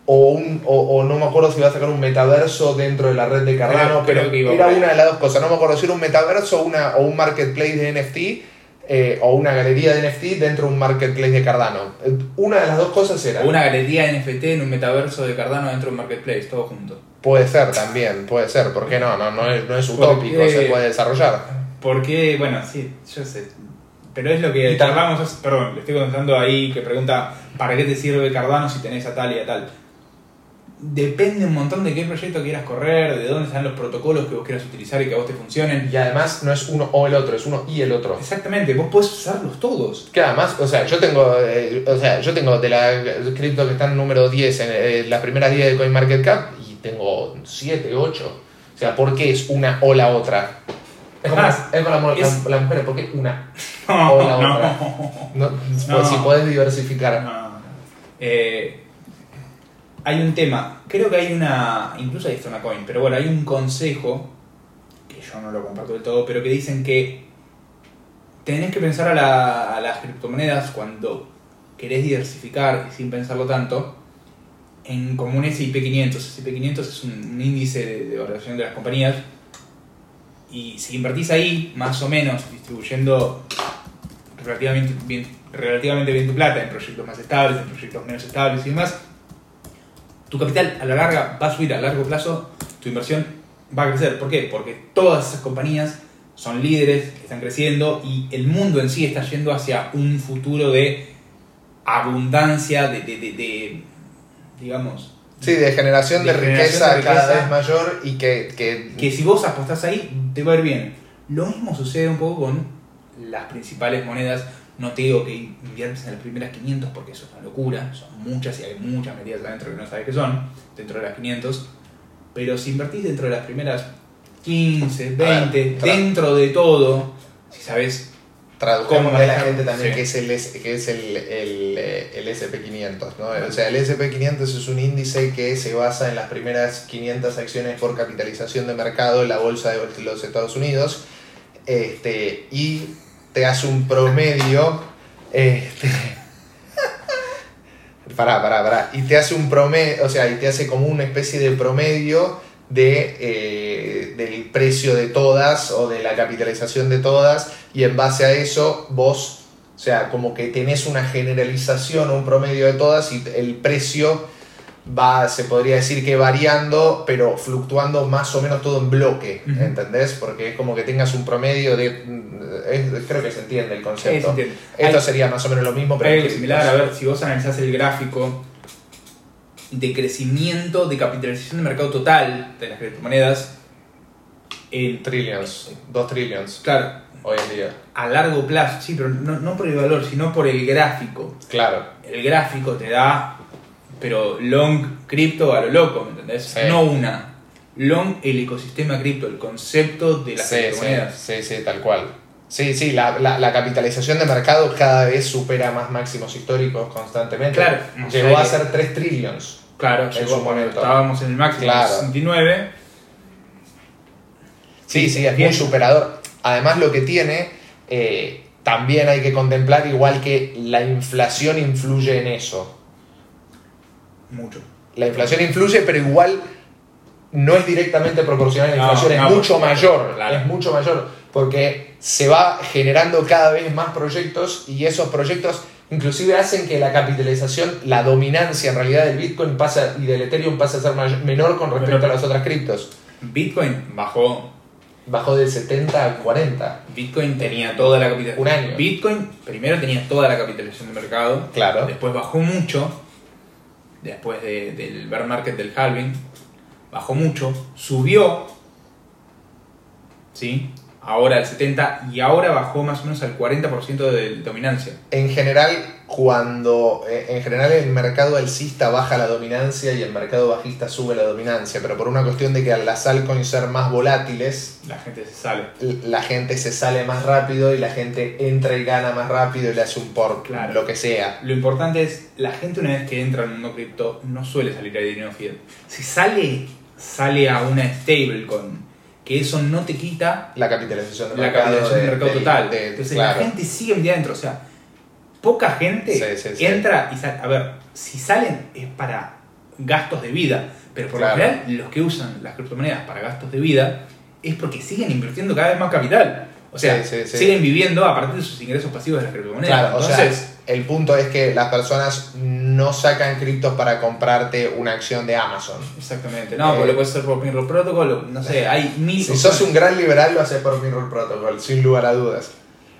o, un, o, o no me acuerdo si iba a sacar un metaverso dentro de la red de Cardano, pero que iba era una de las dos cosas. No me acuerdo si era un metaverso una, o un marketplace de NFT eh, o una galería de NFT dentro de un marketplace de Cardano. Una de las dos cosas era. O una galería NFT en un metaverso de Cardano dentro de un marketplace, todo junto. Puede ser también, puede ser. ¿Por qué no? No, no, es, no es utópico, Porque- se puede desarrollar. Porque, bueno, sí, yo sé. Pero es lo que charlamos, perdón, le estoy contando ahí que pregunta, ¿para qué te sirve Cardano si tenés a tal y a tal? Depende un montón de qué proyecto quieras correr, de dónde están los protocolos que vos quieras utilizar y que a vos te funcionen. Y además no es uno o el otro, es uno y el otro. Exactamente, vos podés usarlos todos. Que además, o sea, yo tengo, eh, o sea, yo tengo de la cripto que está en número 10 en eh, las primeras 10 de CoinMarketCap y tengo 7, 8. O sea, ¿por qué es una o la otra? Es como, Ah, es como la, es- la- la mujer, ¿por qué una No, o la otra? No, No. Si podés diversificar. Eh, hay un tema, creo que hay una, incluso está una coin, pero bueno, hay un consejo, que yo no lo comparto del todo, pero que dicen que tenés que pensar a, la- las criptomonedas cuando querés diversificar y sin pensarlo tanto, en como un S&P 500. S&P 500 es un, un índice de, de valoración de las compañías y si invertís ahí, más o menos, distribuyendo relativamente bien, relativamente bien tu plata en proyectos más estables, en proyectos menos estables y demás, tu capital a la larga va a subir a largo plazo, tu inversión va a crecer. ¿Por qué? Porque todas esas compañías son líderes, están creciendo y el mundo en sí está yendo hacia un futuro de abundancia, de, de, de- de, digamos, Sí, de generación de, riqueza cada vez mayor y que, que, que si vos apostás ahí, te va a ir bien. Lo mismo sucede un poco con las principales monedas. No te digo que inviertes en las primeras 500 porque eso es una locura, son muchas y hay muchas medidas adentro que no sabes qué son, dentro de las 500. Pero si invertís dentro de las primeras 15, A ver, 20, tra- dentro de todo, si sabes Tradujamos ¿Cómo a la gente también Sí. que es el, que es el, el, eh, el SP500, ¿no? O sea, el SP500 es un índice que se basa en las primeras 500 acciones por capitalización de mercado en la bolsa de los Estados Unidos este, y te hace un promedio... Este, pará, pará, pará. Y te hace un promedio, o sea, y te hace como una especie de promedio de, eh, del precio de todas o de la capitalización de todas y en base a eso vos, o sea, como que tenés una generalización un promedio de todas y el precio va, se podría decir que variando, pero fluctuando más o menos todo en bloque. ¿entendés? Porque es como que tengas un promedio de... es- creo que se entiende el Sí, concepto. se entiende. Esto Hay- sería más o menos lo mismo, pero... En criptos. similar, a ver, si vos analizás el gráfico de crecimiento de capitalización de mercado total de las criptomonedas, el, Trillions, 2 trillions claro, hoy en día. a largo plazo, sí, pero no, no por el valor, sino por el gráfico. Claro. El gráfico te da, pero long cripto a lo loco, ¿me entendés? Sí. No una. Long el ecosistema cripto, el concepto de las Sí, sí, criptomonedas. sí, sí, tal cual. Sí, sí, la, la, la capitalización de mercado cada vez supera más máximos históricos constantemente. Claro. Llegó O a ser 3 trillions. Claro, llegó momento. estábamos en el máximo Claro. 69. Sí, sí, es Bien. muy superador. Además, lo que tiene, eh, también hay que contemplar, igual que la inflación influye en eso. Mucho. La inflación influye, pero igual no es directamente proporcional a la No, inflación, es mucho mayor, claro. es mucho mayor, porque se va generando cada vez más proyectos y esos proyectos inclusive hacen que la capitalización, la dominancia en realidad del Bitcoin pasa y del Ethereum pasa a ser may- menor con respecto a las otras criptos. Bitcoin bajó Bajó del 70 al 40. Bitcoin tenía toda la capitalización. Un año. Bitcoin primero tenía toda la capitalización de mercado. Claro. Después bajó mucho. Después de- del bear market del halving. Bajó mucho. Subió. ¿Sí? Ahora al 70. Y ahora bajó más o menos al 40% de dominancia. En general, cuando eh, en general el mercado alcista baja la dominancia y el mercado bajista sube la dominancia, pero por una cuestión de que al las altcoins ser más volátiles, La gente se sale. la gente se sale más rápido y la gente entra y gana más rápido y le hace un por Claro. lo que sea. Lo importante es, la gente una vez que entra en un mundo cripto no suele salir a dinero fiat. Si sale, sale a una stablecoin, que eso no te quita La capitalización de la mercado. del de- mercado de- total. de- Entonces claro. la gente sigue bien adentro. O sea, poca gente Sí, sí, sí. entra y sale. A ver, si salen es para gastos de vida. Pero por Claro. lo general, los que usan las criptomonedas para gastos de vida es porque siguen invirtiendo cada vez más capital. O sea, siguen viviendo a partir de sus ingresos pasivos de las criptomonedas. Claro, o Entonces, sea, el punto es que las personas no sacan criptos para comprarte una acción de Amazon. Exactamente, no, Eh, porque lo puedes hacer por Mirror Protocol, no sé, hay mil Si sos un gran liberal, lo haces por Mirror Protocol, sin lugar a dudas.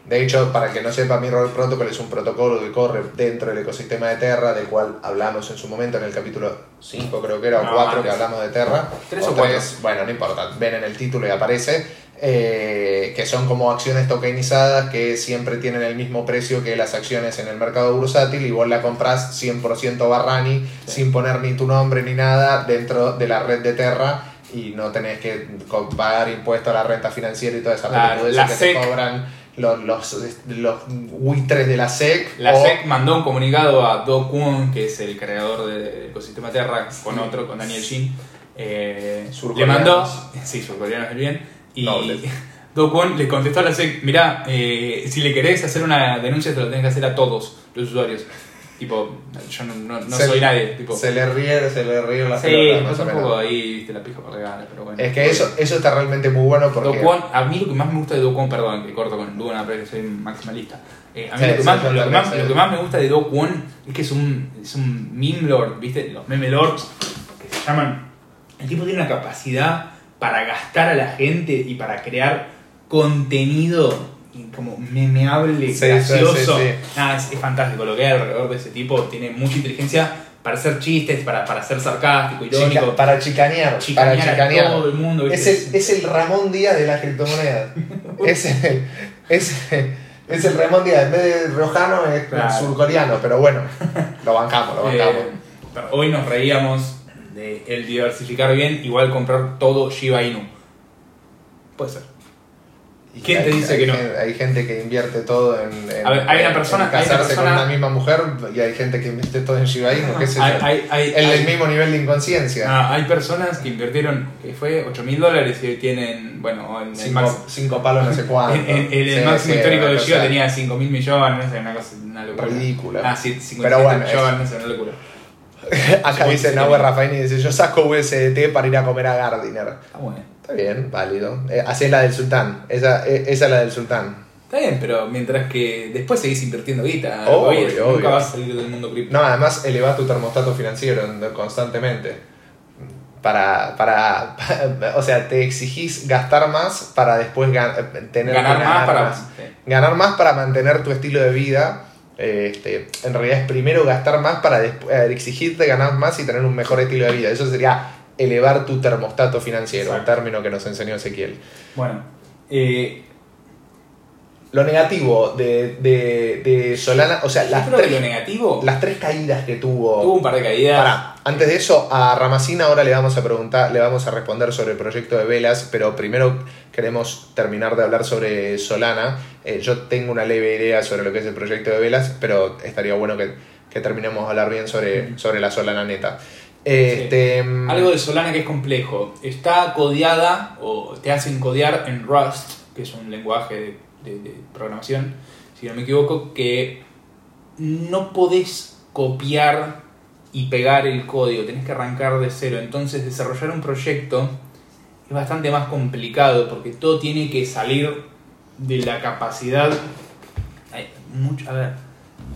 De hecho, para el que no sepa, Mirror Protocol es un protocolo que corre dentro del ecosistema de Terra, del cual hablamos en su momento en el capítulo 5, creo que era, o No, 4, que hablamos de Terra. Tres o cuatro. tres, bueno, no importa, ven en el título y aparece. eh, que son como acciones tokenizadas que siempre tienen el mismo precio que las acciones en el mercado bursátil y vos la compras 100% Barrani sin poner ni tu nombre ni nada dentro de la red de Terra y no tenés que pagar impuesto a la renta financiera y toda esa La- que SEC. te cobran los, los, los buitres de la SEC. La o- SEC mandó un comunicado a Do Kwon, que es el creador del ecosistema Terra, con otro, con Daniel Shin. Eh, le mandó. Sí, surcoreanos es bien. Y Nobles. Do Kwon le contestó a la SEC: Mirá, eh, si le querés hacer una denuncia, te lo tenés que hacer a todos los usuarios. Tipo, yo no, no- no Se- soy nadie. Tipo, Se le ríe, se le ríe la sí, pelota, me más pasa o un poco ahí, viste, la pija por regalar, pero bueno. Es que eso, eso está realmente muy bueno porque... Do Kwon, a mí lo que más me gusta de Do Kwon, perdón, que corto con Kwon, pero que soy maximalista. Eh, a mí Sí, lo, que más, yo lo, que también más, sé. lo que más me gusta de Do Kwon es que es un, es un meme lord, ¿viste? Los meme lords que se llaman. El tipo tiene una capacidad para gastar a la gente y para crear contenido como memeable, Sí, gracioso. sí, sí. Nada, es, es fantástico. Lo que hay alrededor de ese tipo tiene mucha inteligencia para hacer chistes, para, para ser sarcástico, irónico. Chica- para chicanear, chicanear para a chicanear. todo el mundo. Es el, es el Ramón Díaz de las criptomonedas. es, el, es, es el Ramón Díaz. En vez de rojano es Claro. surcoreano, pero bueno, lo bancamos, lo bancamos. Eh, hoy nos reíamos de el diversificar bien, igual comprar todo Shiba Inu. Puede ser. Y ¿quién hay- te dice hay que no? Hay gente que invierte todo en, en- A ver, hay una persona- en hay una casarse persona- con una misma mujer y hay gente que invierte todo en Shiba Inu, hay, hay, el del mismo nivel de inconsciencia. ah, hay personas que invirtieron, que fue 8 mil dólares y hoy tienen, bueno, en el, cinco, máximo, cinco palos no sé cuánto. en, el Sí, máximo sí, histórico de Shiba tenía 5 mil millones, no sé, una cosa, una locura. Ridícula. Ah, sí, 57 Pero bueno, millones, no sé, una locura. Acá dice 57 Nahue Rafaini, dice, yo saco USDT para ir a comer a Gardiner. Está bueno. Está bien, válido. Eh, es la del sultán. Esa, eh, esa es la del sultán. Está bien, pero mientras que después seguís invirtiendo guita, Obvio, oye, nunca vas a salir del mundo cripto. No, además elevas tu termostato financiero en- constantemente. Para, para, o sea, te exigís gastar más para después gan- tener que ganar más para más. Ganar más para mantener tu estilo de vida. eh, Este, en realidad es primero gastar más para despu- eh, exigirte ganar más y tener un mejor estilo de vida. Eso sería elevar tu termostato financiero, Exacto. un término que nos enseñó Ezequiel. Bueno, eh, Lo negativo de, de, de Solana, o sea, las que lo tres, negativo las tres caídas que tuvo. tuvo un par de caídas. Pará, antes de eso, a Ramacina ahora le vamos a preguntar, le vamos a responder sobre el proyecto de velas, pero primero queremos terminar de hablar sobre Solana. Eh, yo tengo una leve idea sobre lo que es el proyecto de velas, pero estaría bueno que, que terminemos de hablar bien sobre, sobre la Solana neta. Este, mm, Algo de Solana que es complejo. Está codeada o te hacen codear en Rust, que es un lenguaje de, de- de programación, si no me equivoco, que no podés copiar y pegar el código, tenés que arrancar de cero. Entonces desarrollar un proyecto es bastante más complicado porque todo tiene que salir de la capacidad... Hay mucho, a ver,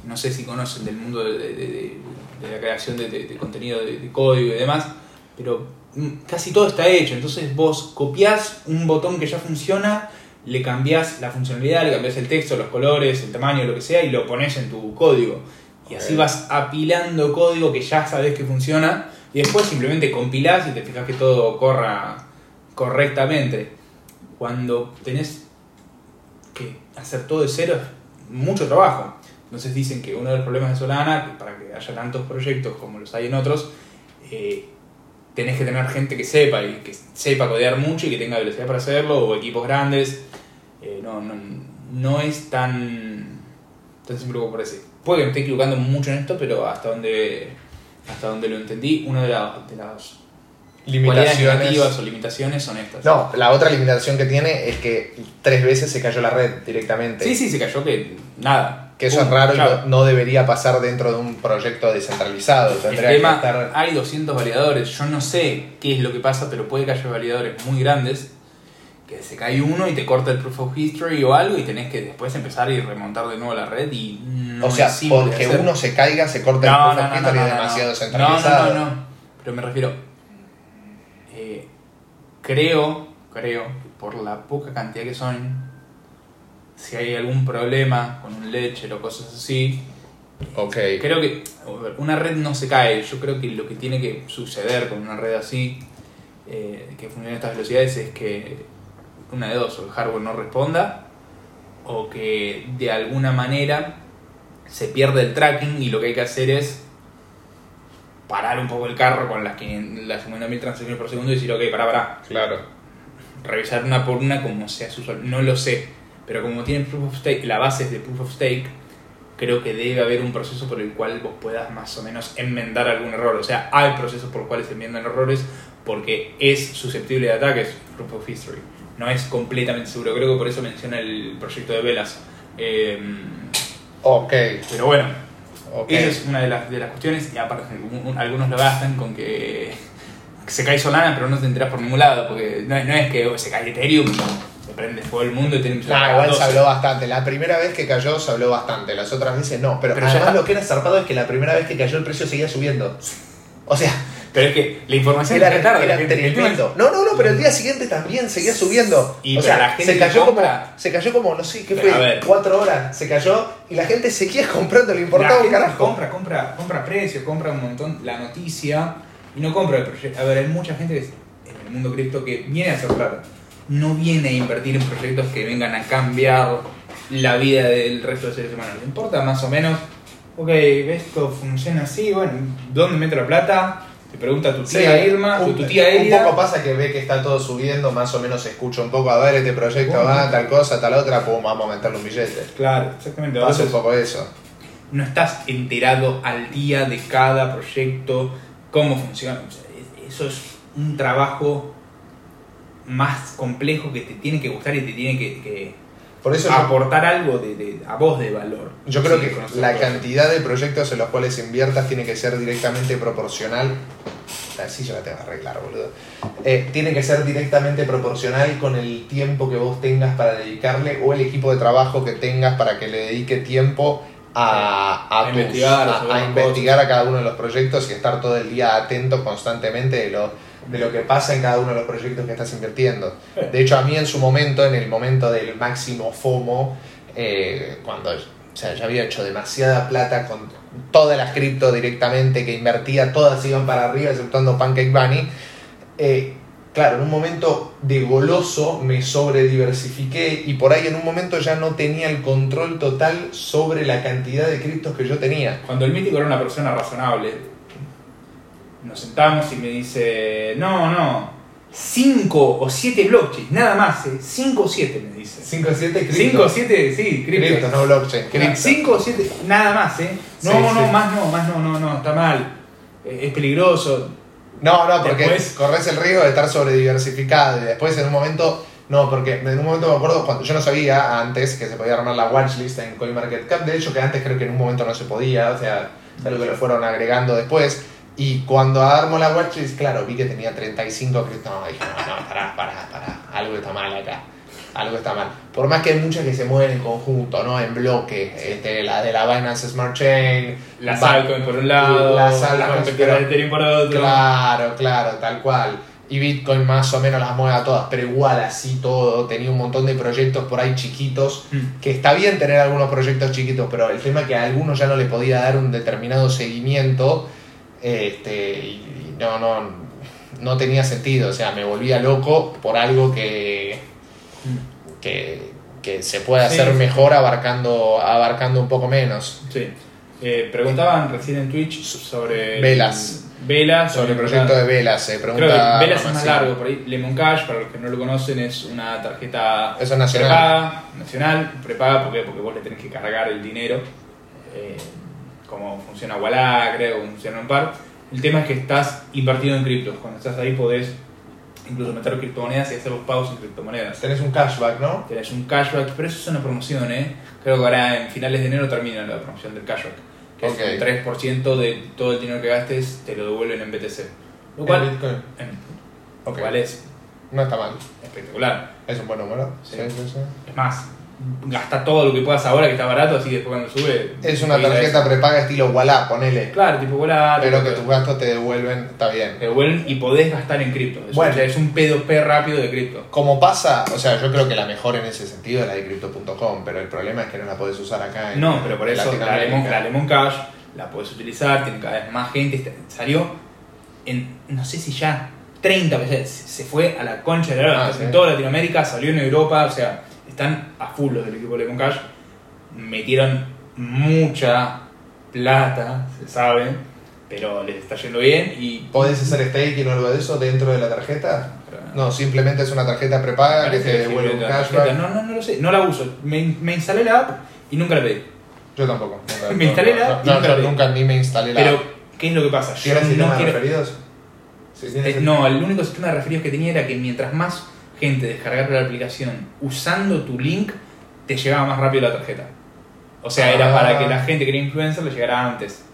no sé si conocen del mundo de, de- de- la creación de, de- de contenido de, código y demás, pero mm, casi todo está hecho. Entonces vos copias un botón que ya funciona, le cambias la funcionalidad, le cambias el texto, los colores, el tamaño, lo que sea, y lo pones en tu código. Y así vas apilando código que ya sabes que funciona, y después simplemente compilás y te fijas que todo corra correctamente. Cuando tenés que hacer todo de cero es mucho trabajo. Entonces dicen que uno de los problemas de Solana, que para que haya tantos proyectos como los hay en otros, eh, tenés que tener gente que sepa y que sepa codear mucho y que tenga velocidad para hacerlo, o equipos grandes. Eh, no, no, no es tan, tan simple como parece. Puede que me esté equivocando mucho en esto, pero hasta donde, hasta donde lo entendí, una de, la- de las limitaciones. o limitaciones son estas. No, la otra limitación que tiene es que tres veces se cayó la red directamente. Sí, sí, se cayó que nada. Que eso es raro y chao. no, debería pasar dentro de un proyecto descentralizado. El Tendría que tema, estar. hay 200 validadores. Yo no sé qué es lo que pasa, pero puede que haya validadores muy grandes que se cae uno y te corta el proof of history o algo y tenés que después empezar y remontar de nuevo la red y no o sea, porque uno se caiga, se corta el no, proof no, of history demasiado centralizado. No, no, no, no. Pero me refiero. eh, creo, creo que por la poca cantidad que son, si hay algún problema con un leche o cosas así, Ok. creo que una red no se cae. Yo creo que lo que tiene que suceder con una red así, eh, que funcione a estas velocidades, es que una de dos, o el hardware no responda, o que de alguna manera se pierde el tracking y lo que hay que hacer es parar un poco el carro con las, 500 las 50.000 transacciones por segundo y decir, ok, pará, pará, Claro. revisar una por una como sea su. No lo sé, pero como tiene proof of stake, la base es de proof of stake, creo que debe haber un proceso por el cual vos puedas más o menos enmendar algún error. O sea, hay procesos por los cuales se enmiendan errores porque es susceptible de ataques, proof of history. No es completamente seguro. Creo que por eso menciona el proyecto de Velas. Eh, Ok. pero bueno, esa es una de las, de las cuestiones. Y aparte, un- un- algunos lo gastan con que se cae Solana, pero no te enteras por ningún lado. Porque no, es- no es que se cae Ethereum, prende fuego el mundo y tenemos Nah, igual se habló bastante. La primera vez que cayó se habló bastante, las otras veces no. Pero, además lo que era zarpado es que la primera vez que cayó el precio seguía subiendo. O sea, Pero es que la información era, tarde. era tremendo. No, no, no, pero el día siguiente también seguía subiendo. Y o sea, la gente se cayó compra- como, se cayó como, no sé, ¿qué Pero, fue? ver. Cuatro horas se cayó y la gente seguía comprando, le importaba un carajo. compra, compra, compra precio, compra un montón la noticia y no compra el proyecto. A ver, hay mucha gente en el mundo cripto que viene a hacer plata. No viene a invertir en proyectos que vengan a cambiar la vida del resto de seres humanos. Le importa más o menos, ok, esto funciona así, bueno, ¿dónde meto la plata? Te pregunta tu Sí, tía Irma, un, tu, tu tía un Elida. poco pasa que ve que está todo subiendo, más o menos escucha un poco, a ver, este proyecto va, tal cosa, tal otra, pum, vamos a meterle un billete. Claro, exactamente. Pasa un poco eso. no estás enterado al día de cada proyecto, cómo funciona. O sea, Eso es un trabajo más complejo que te tiene que gustar y te tiene que, que Por eso yo, aportar algo de, de- a vos de valor. yo creo Sí, que la cantidad de proyectos en los cuales inviertas tiene que ser directamente proporcional. Así yo la tengo que arreglar, boludo. Eh, tiene que ser directamente proporcional con el tiempo que vos tengas para dedicarle o el equipo de trabajo que tengas para que le dedique tiempo a, a, A tus- investigar, a a- investigar a cada uno de los proyectos y estar todo el día atento constantemente de lo, de lo que pasa en cada uno de los proyectos que estás invirtiendo. De hecho, a mí en su momento, en el momento del máximo FOMO, eh, cuando o sea, ya había hecho demasiada plata con todas las cripto directamente que invertía, todas iban para arriba, exceptuando Pancake Bunny. eh, claro, en un momento de goloso me sobrediversifiqué y por ahí en un momento ya no tenía el control total sobre la cantidad de criptos que yo tenía. Cuando el mítico era una persona razonable, nos sentamos y me dice, no, no, 5 o 7 blockchains, nada más, 5 o 7 me dice. 5 o 7 5 o 7, sí, criptos. criptos, no blockchain, criptos. 5 o 7, nada más, ¿eh? No, Sí, no, sí. más no, más no, no, no, está mal. Eh, Es peligroso. No, no, porque Después- corres el riesgo de estar sobrediversificado y después en un momento, no, porque en un momento me acuerdo cuando yo no sabía antes que se podía armar la watchlist en CoinMarketCap, de hecho que antes creo que en un momento no se podía, o sea, es algo que lo fueron agregando después. Y cuando armo la watchlist, claro, vi que tenía 35 criptos. No, dije, no, no, pará, pará, pará, algo está mal acá. Algo está mal. Por más que hay muchas que se mueven en conjunto, ¿no? En bloque. Este, la de la Binance Smart Chain. Las altcoins por un lado, las competidoras de pero- Ethereum por otro. Claro, claro, tal cual. Y Bitcoin más o menos las mueve a todas, pero igual así todo. Tenía un montón de proyectos por ahí chiquitos. Mm. Que está bien tener algunos proyectos chiquitos, pero el tema es que a algunos ya no le podía dar un determinado seguimiento. Este, y no, no, no tenía sentido. O sea, me volvía loco por algo que, que, que se puede hacer sí. mejor abarcando, abarcando un poco menos. Sí. Eh, preguntaban recién en Twitch sobre. Velas. Velas. Sobre el proyecto de Velas, eh, pregunta. Creo que Velas es más largo, por ahí Lemon Cash, para los que no lo conocen, es una tarjeta Eso es nacional. prepaga, nacional, prepaga, ¿por qué? Porque vos le tenés que cargar el dinero, eh, como funciona Wallah, creo, como funciona un par. El tema es que estás invertido en criptos, cuando estás ahí podés incluso meter criptomonedas y hacer los pagos en criptomonedas. Tenés un cashback, ¿no? Tenés un cashback, pero eso es una promoción, ¿eh? Creo que ahora en finales de enero termina la promoción del cashback. Que Ok. es un 3% de todo el dinero que gastes, te lo devuelven en BTC. Lo En cual, Bitcoin. en- lo cual es No está mal. espectacular. Es un buen número. Sí. Sí, sí, sí. Es más, gasta todo lo que puedas ahora que está barato, así después cuando sube. Es una tarjeta prepaga estilo Walla, ponele. Claro, tipo volar. Pero que tus gastos te devuelven, está bien. Te devuelven y podés gastar en cripto. Es, Bueno. o sea, es un P2P rápido de cripto. Como pasa, o sea, yo creo que la mejor en ese sentido es la de Crypto.com, pero el problema es que no la podés usar acá en No, pero por eso la. Lemon, la Lemon Cash la puedes utilizar, tiene cada vez más gente. está- Salió en, no sé si ya 30 veces, se fue a la concha de la lora. Ah, en toda Latinoamérica, salió en Europa, o sea, están a full los del equipo de Lemon Cash. Metieron mucha plata, se sabe, pero les está yendo bien y... ¿Podés hacer staking o algo de eso dentro de la tarjeta? No, simplemente es una tarjeta prepaga que te devuelve un cashback. No, no, no lo sé, no la uso. Me, me instalé la app y nunca la pedí. Yo tampoco. nunca- Me instalé la no, app y no, nunca yo la vi. nunca ni me instalé la Pero, app. ¿qué es lo que pasa? Yo ¿Tienes sistema no de quiero... referidos? Eh, no, el único sistema de referidos que tenía era que mientras más gente descargara la aplicación usando tu link, te llegaba más rápido la tarjeta. O sea, era Ah. para que la gente que era influencer le llegara antes.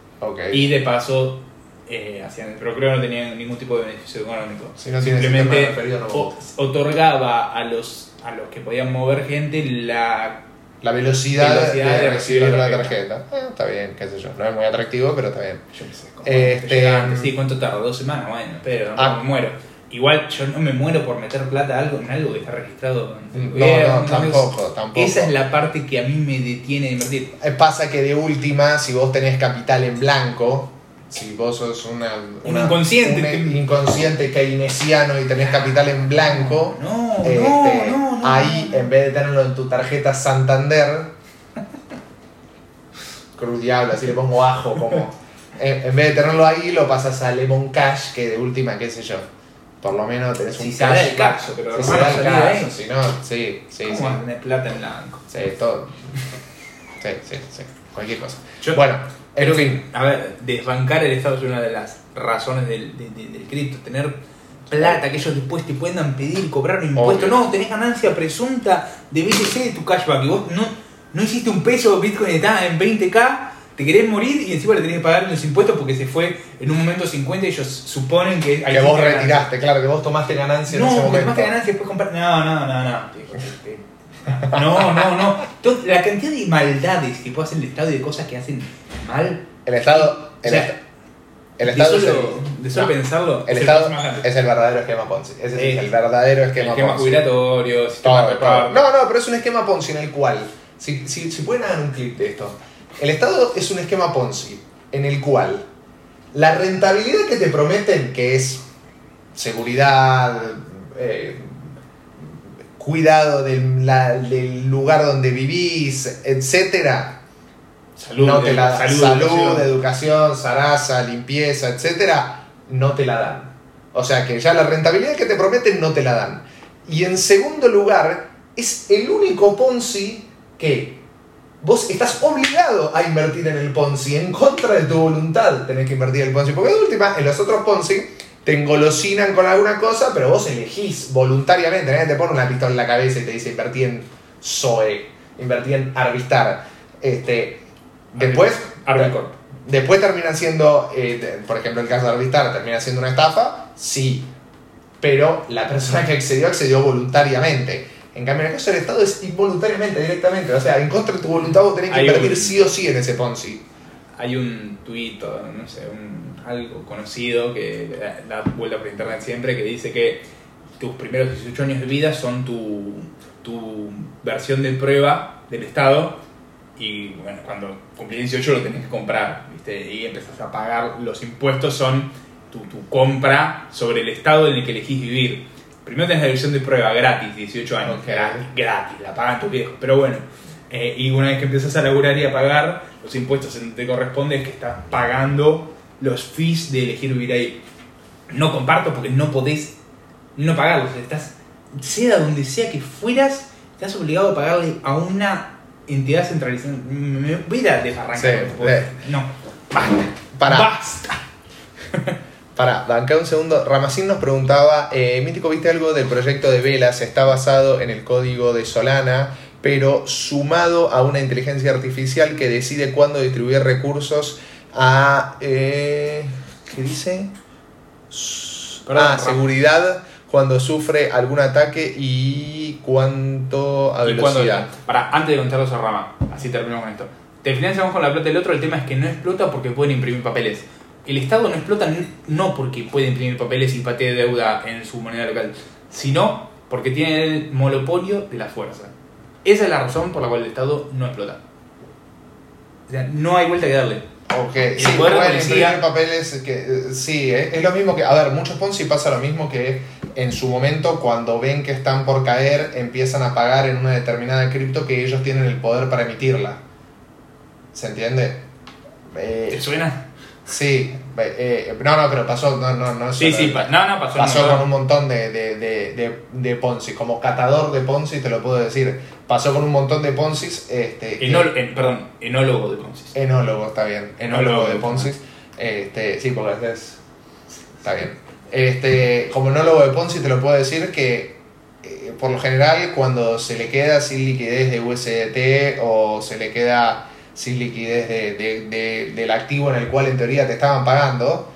Y de paso, eh, hacían, pero creo que no tenía ningún tipo de beneficio económico. Si no Simplemente no o- otorgaba a los, a los que podían mover gente la La velocidad, Velocidad de, de recibir la la tarjeta. Eh, está bien, qué sé yo. No es muy atractivo, pero está bien. Yo qué sé, ¿cómo Este? Sí, ¿cuánto tarda? ¿Dos semanas? Bueno, pero no Ah. me muero. Igual yo no me muero por meter plata a algo, en algo que está registrado en No, no, tampoco, tampoco. Esa es la parte que a mí me detiene de invertir. Eh, Pasa que de última, si vos tenés capital en blanco, si vos sos una, Un inconsciente. un inconsciente keynesiano y tenés capital en blanco, No, este, no, no, no. ahí en vez de tenerlo en tu tarjeta Santander, Cruz Diablo, así le pongo ajo como. En, en vez de tenerlo ahí, lo pasas a Lemon Cash, que de última, qué sé yo. Por lo menos tenés Si un se el cashback. caso, pero si se da el caso, si no, sí, sí, ¿Cómo sí. tener plata en blanco? Sí, todo. Sí, sí, sí. Cualquier cosa. Yo bueno, en fin. que, a ver, desbancar el Estado es una de las razones del, de- de- del cripto. Tener plata que ellos después te puedan pedir, cobrar un impuesto. Obvio. No, tenés ganancia presunta de BTC de tu cashback y vos no, no hiciste un peso, Bitcoin está en 20k, te querés morir y encima le tenés que pagar los impuestos porque se fue en un momento 50 y ellos suponen que... Que vos retiraste, claro, que vos tomaste ganancia en ese No, momento. más que ganancia después comprar. No, no, no, no. No, no, no. To- La cantidad de maldades que puede hacer el Estado y de cosas que hacen mal. El Estado. El, O sea, est- el Estado de es solo, el, de solo no, pensarlo. el es Estado grande. es el verdadero esquema Ponzi. Ese Eh, es el verdadero El esquema, esquema Ponzi. jubilatorio, sistema reparto. No, no, pero es un esquema Ponzi en el cual, si, si, si pueden hacer un clip de esto, el Estado es un esquema Ponzi en el cual la rentabilidad que te prometen, que es seguridad, eh, cuidado del, la- del lugar donde vivís, etcétera, Salud, no te la salud, salud, educación. educación, zaraza, limpieza, etcétera, no te la dan. O sea que ya la rentabilidad que te prometen no te la dan. Y en segundo lugar, es el único Ponzi que vos estás obligado a invertir en el Ponzi, en contra de tu voluntad tenés que invertir en el Ponzi. Porque de última, en los otros Ponzi te engolosinan con alguna cosa, pero vos elegís voluntariamente. Nadie te pone una pistola en la cabeza y te dice invertí en Zoe, invertí en Arvistar. Este, después, Arbicorp. después terminan siendo, eh, por ejemplo, el caso de Arvistar termina siendo una estafa, sí, pero la persona que accedió accedió voluntariamente. En cambio, en el caso del Estado es involuntariamente, directamente. O sea, en contra de tu voluntad vos tenés que Hay invertir un- sí o sí en ese Ponzi. Hay un tuit, o no sé, un, algo conocido que da da vuelta por internet siempre que dice que tus primeros 18 años de vida son tu, tu versión de prueba del Estado y bueno, cuando cumplís 18 lo tenés que comprar, ¿viste? Y empezás a pagar los impuestos, son tu, tu compra sobre el Estado en el que elegís vivir. Primero tenés la versión de prueba gratis, 18 años, gratis, gratis, la pagan tus viejos, pero bueno. eh, y una vez que empiezas a laburar y a pagar los impuestos te corresponde, es que estás pagando los fees de elegir vivir ahí. No comparto porque no podés no pagarlos. Estás, sea donde sea que fueras, estás obligado a pagarle a una entidad centralizada. Me voy a desbarrancar. Sí. No, basta. Para, Basta. para, banca un segundo. Ramacín nos preguntaba, eh, Mítico, ¿viste algo del proyecto de Velas? Está basado en el código de Solana, pero sumado a una inteligencia artificial que decide cuándo distribuir recursos a... Eh, ¿Qué dice? Perdón, ah, seguridad cuando sufre algún ataque y cuánto a ¿Y velocidad. Para, antes de contarlo esa rama, así terminamos con esto. Te financiamos con la plata del otro, el tema es que no explota porque pueden imprimir papeles. El Estado no explota no porque puede imprimir papeles y patee deuda en su moneda local, sino porque tiene el monopolio de la fuerza. Esa es la razón por la cual el Estado no explota. O sea, no hay vuelta que darle. Ok, El sí, pueden policía- imprimir papeles que eh, sí, es, es lo mismo que, a ver, muchos Ponzi pasa lo mismo que en su momento cuando ven que están por caer empiezan a pagar en una determinada cripto que ellos tienen el poder para emitirla. ¿Se entiende? Eh, ¿Te suena? Sí, eh, no, no, pero pasó, no, no, no. Sí, solo- sí, pa- no, no, pasó. Pasó con un montón de, de, de, de, de Ponzi. Como catador de Ponzi te lo puedo decir. Pasó con un montón de Ponzis. Este, que- Enol- en- perdón, enólogo de Ponzi. Enólogo, está bien. Enólogo Enólogo. de Ponzi. Este, sí, porque es. Está bien. Este, como enólogo de Ponzi te lo puedo decir que eh, por lo general cuando se le queda sin liquidez de USDT o se le queda sin liquidez de, de- de- del activo en el cual en teoría te estaban pagando,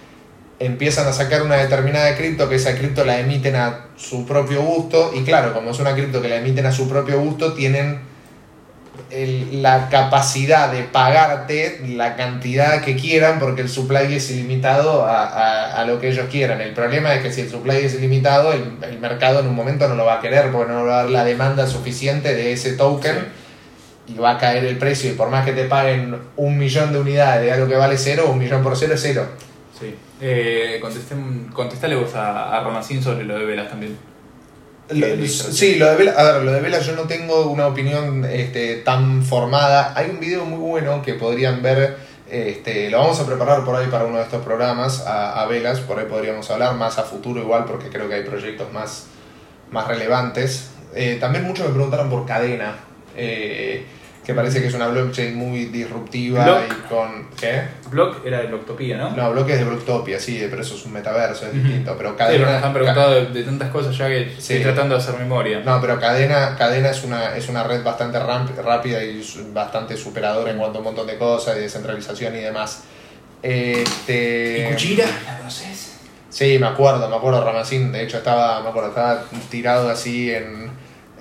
empiezan a sacar una determinada cripto que esa cripto la emiten a su propio gusto y claro, como es una cripto que la emiten a su propio gusto, tienen la capacidad de pagarte la cantidad que quieran porque el supply es ilimitado a, a- lo que ellos quieran. El problema es que si el supply es ilimitado, el, mercado en un momento no lo va a querer porque no va a dar la demanda suficiente de ese token y va a caer el precio y por más que te paguen un millón de unidades de algo que vale cero, un millón por cero es cero. Sí. Eh, contestem- contestale vos a, a Ramacín sobre lo de Velas también. Lo- sí, lo de Vela, a ver, lo de Vela yo no tengo una opinión este, tan formada. Hay un video muy bueno que podrían ver, este, lo vamos a preparar por ahí para uno de estos programas a, a Velas, por ahí podríamos hablar más a futuro igual porque creo que hay proyectos más, más relevantes. Eh, también muchos me preguntaron por Cadena, eh, que parece que es una blockchain muy disruptiva Block. y con... ¿Qué? Block era de Blocktopia, ¿no? No, bloques de Blocktopia, sí, pero eso es un metaverso, es distinto. Pero Sí, pero Cadena... nos han preguntado de, de tantas cosas ya que Sí. estoy tratando de hacer memoria. No, pero Cadena, Cadena es, una, es una red bastante ramp- rápida y bastante superadora en cuanto a un montón de cosas, y descentralización y demás. Este, ¿Y Cuchira? ¿La conoces? Sí, me acuerdo, me acuerdo, Ramacín. De hecho, estaba, me acuerdo, estaba tirado así en,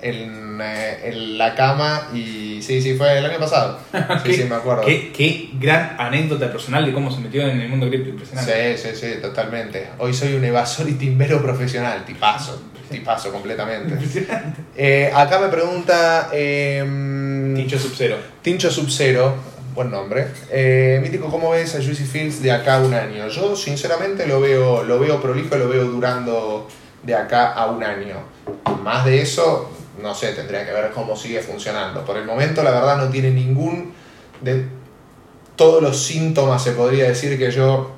en, eh, en la cama y sí, sí, fue el año pasado. Sí, sí, me acuerdo. Qué, qué gran anécdota personal de cómo se metió en el mundo cripto. Impresionante. Sí, sí, sí, totalmente. Hoy soy un evasor y timbero profesional, tipazo, tipazo completamente. Impresionante. Eh, acá me pregunta... em, Tincho Sub-Zero. Tincho Sub-Zero, buen nombre. Eh, Mítico, ¿cómo ves a Juicy Fields de acá a un año? Yo, sinceramente, lo veo, lo veo prolijo, lo veo durando de acá a un año. Más de eso, no sé, tendría que ver cómo sigue funcionando. Por el momento, la verdad, no tiene ningún de todos los síntomas, se podría decir, que yo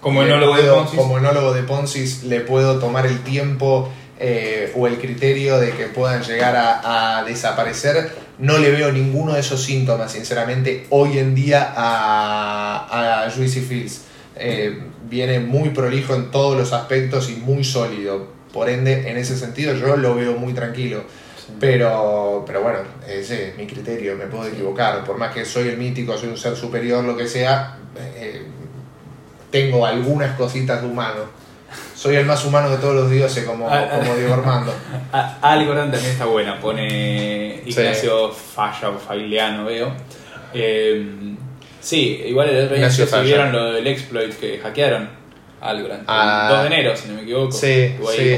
Como enólogo de puedo- Ponzi. como enólogo de Ponzi le puedo tomar el tiempo eh, o el criterio de que puedan llegar a, a desaparecer. No le veo ninguno de esos síntomas, sinceramente, hoy en día a, a Juicy Fields. Eh, viene muy prolijo en todos los aspectos y muy sólido. Por ende, en ese sentido, yo lo veo muy tranquilo. Pero, pero bueno, ese es mi criterio, me puedo equivocar. Por más que soy el mítico, soy un ser superior, lo que sea, eh, tengo algunas cositas de humano. Soy el más humano de todos los dioses, como, Ah, ah. como Diego Armando. Ah, Algorand también está buena, pone Ignacio Falla o Fagliano, veo. Eh, sí, igual el otro día Ignacio se vieron lo del exploit que hackearon Algorand. Ah. el 2 de enero, si no me equivoco. Sí, Hubo ahí sí.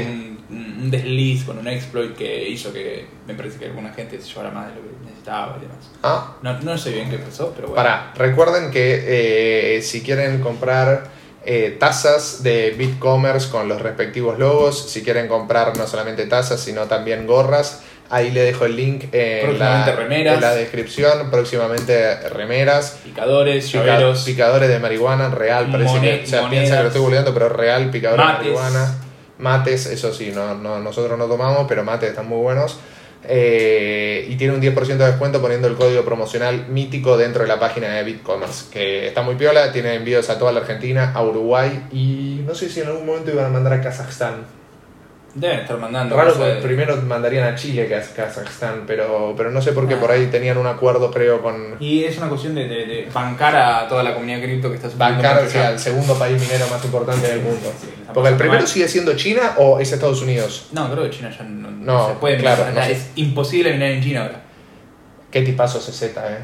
un, un desliz con un exploit que hizo que me parece que alguna gente se llevara más de lo que necesitaba y demás. Ah, No, no sé bien qué pasó, pero bueno. Para, recuerden que eh, si quieren comprar eh, tazas de BitCommerce con los respectivos logos, si quieren comprar no solamente tazas, sino también gorras, ahí le dejo el link en la, Próximamente remeras. en la descripción, próximamente remeras. Picadores, pica- llaveros, picadores de marihuana, real, parece que, o sea, monedas. piensa que lo estoy googleando, pero real, picadores Mates. de marihuana, mates, eso sí, no, no, nosotros no tomamos, pero mates están muy buenos. Eh, y tiene un 10% de descuento poniendo el código promocional mítico dentro de la página de BitCommerce, que está muy piola, tiene envíos a toda la Argentina, a Uruguay y no sé si en algún momento iban a mandar a Kazajstán. Deben estar mandando. Raro, porque primero mandarían a Chile que a Kazajstán, pero, pero no sé por qué Ah. por ahí tenían un acuerdo, creo, con Y es una cuestión de, de- de bancar a toda la comunidad cripto que está bancar o sea, ya. el segundo país minero más importante del mundo. Sí, Porque el primero mal. sigue siendo China o es Estados Unidos. No, creo que China ya no, no No, se puede claro, minar. no sé. Es imposible minar en China ahora. Qué tipazo CZ, eh.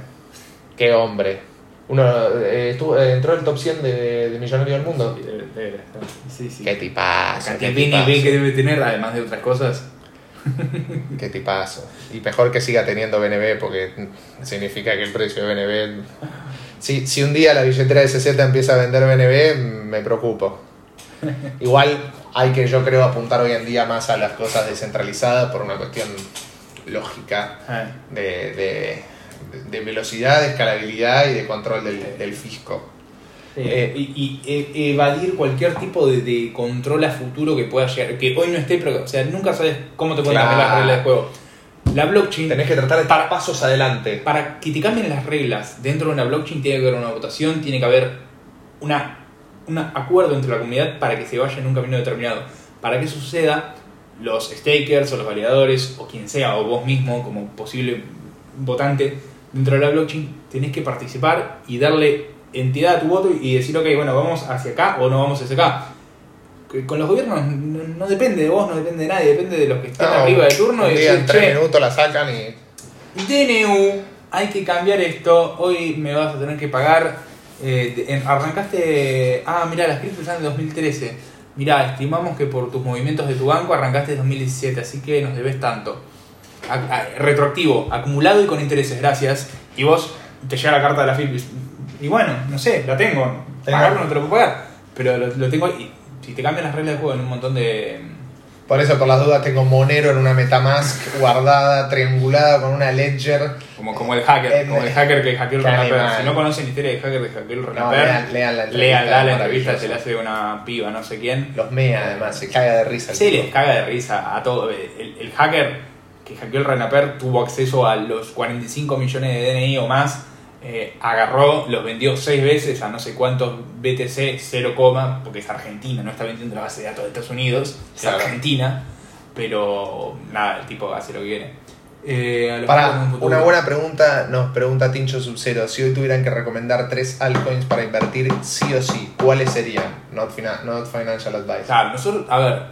Qué hombre. Uno eh, estuvo- eh, entró en el top 100 de, de millonario del mundo. Sí, debe- debe estar. Sí, sí. Qué La tipazo. cantidad Qué de nivel que tipazo. debe tener, además de otras cosas. Qué tipazo. Y mejor que siga teniendo BNB porque significa que el precio de BNB. Si, si un día la billetera de CZ empieza a vender BNB, me preocupo. Igual hay que, yo creo, apuntar hoy en día más a las cosas descentralizadas por una cuestión lógica Ah, de, de- de velocidad, de escalabilidad y de control del, del fisco. Eh, y, y, eh, evadir cualquier tipo de, de control a futuro que pueda llegar, que hoy no esté, pero o sea, nunca sabes cómo te pueden cambiar las Claro. reglas de juego. La blockchain, Tenés que tratar de Para- dar pasos adelante. para que te cambien las reglas dentro de una blockchain, tiene que haber una votación, tiene que haber una, un acuerdo entre la comunidad para que se vaya en un camino determinado. Para que suceda, los stakers o los validadores, o quien sea, o vos mismo como posible votante dentro de la blockchain, tenés que participar y darle entidad a tu voto y decir, ok, bueno, vamos hacia acá o no vamos hacia acá. Con los gobiernos no, no depende de vos, no depende de nadie, depende de los que estén No, arriba de turno un y día decir, en tres "Che, minutos la sacan y. DNU, hay que cambiar esto, hoy me vas a tener que pagar, eh, en- arrancaste, ah, mira, las criptos están en 2013, mira, estimamos que por tus movimientos de tu banco arrancaste en 2017, así que nos debes tanto. A- a- retroactivo, acumulado y con intereses, gracias. Y vos te llega la carta de la FIP y bueno, no sé, la tengo, pagarlo no te lo puedo pagar, pero lo, lo tengo y si te cambian las reglas de juego en un montón de... Por eso, por las dudas, tengo Monero en una Metamask guardada, triangulada con una Ledger. Como, como el hacker, En- como el hacker que hackeó el Renaper. Si no conocen la historia del hacker que hackeó el No, Renaper, lean, lean la entrevista. la se le hace una piba, no sé quién. Los mea, además, se caga de risa. tipo. les caga de risa a todo. El, el hacker que hackeó el Renaper tuvo acceso a los 45 millones de DNI o más. eh, agarró, los vendió seis veces a no sé cuántos BTC, 0, porque es Argentina, no está vendiendo la base de datos de Estados Unidos, es Claro. Argentina, pero nada, el tipo hace lo que quiere. Eh, Para, un una buena pregunta nos pregunta Tincho Subzero. Si hoy tuvieran que recomendar tres altcoins para invertir sí o sí, ¿cuáles serían? Not, fina- not financial advice. Claro, nosotros, a ver,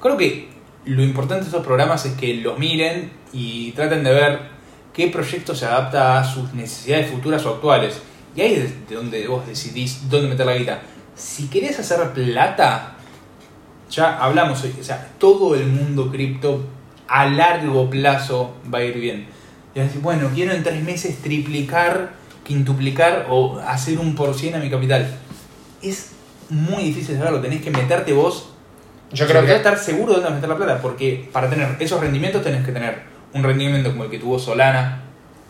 creo que lo importante de estos programas es que los miren y traten de ver qué proyecto se adapta a sus necesidades futuras o actuales. Y ahí es de donde vos decidís dónde meter la guita. Si querés hacer plata, ya hablamos hoy, o sea, todo el mundo cripto a largo plazo va a ir bien. Y vas a decir, bueno, quiero en tres meses triplicar, quintuplicar o hacer un por cien a mi capital. Es muy difícil saberlo, tenés que meterte vos Yo creo que estar seguro de dónde meter la plata, porque para tener esos rendimientos tenés que tener un rendimiento como el que tuvo Solana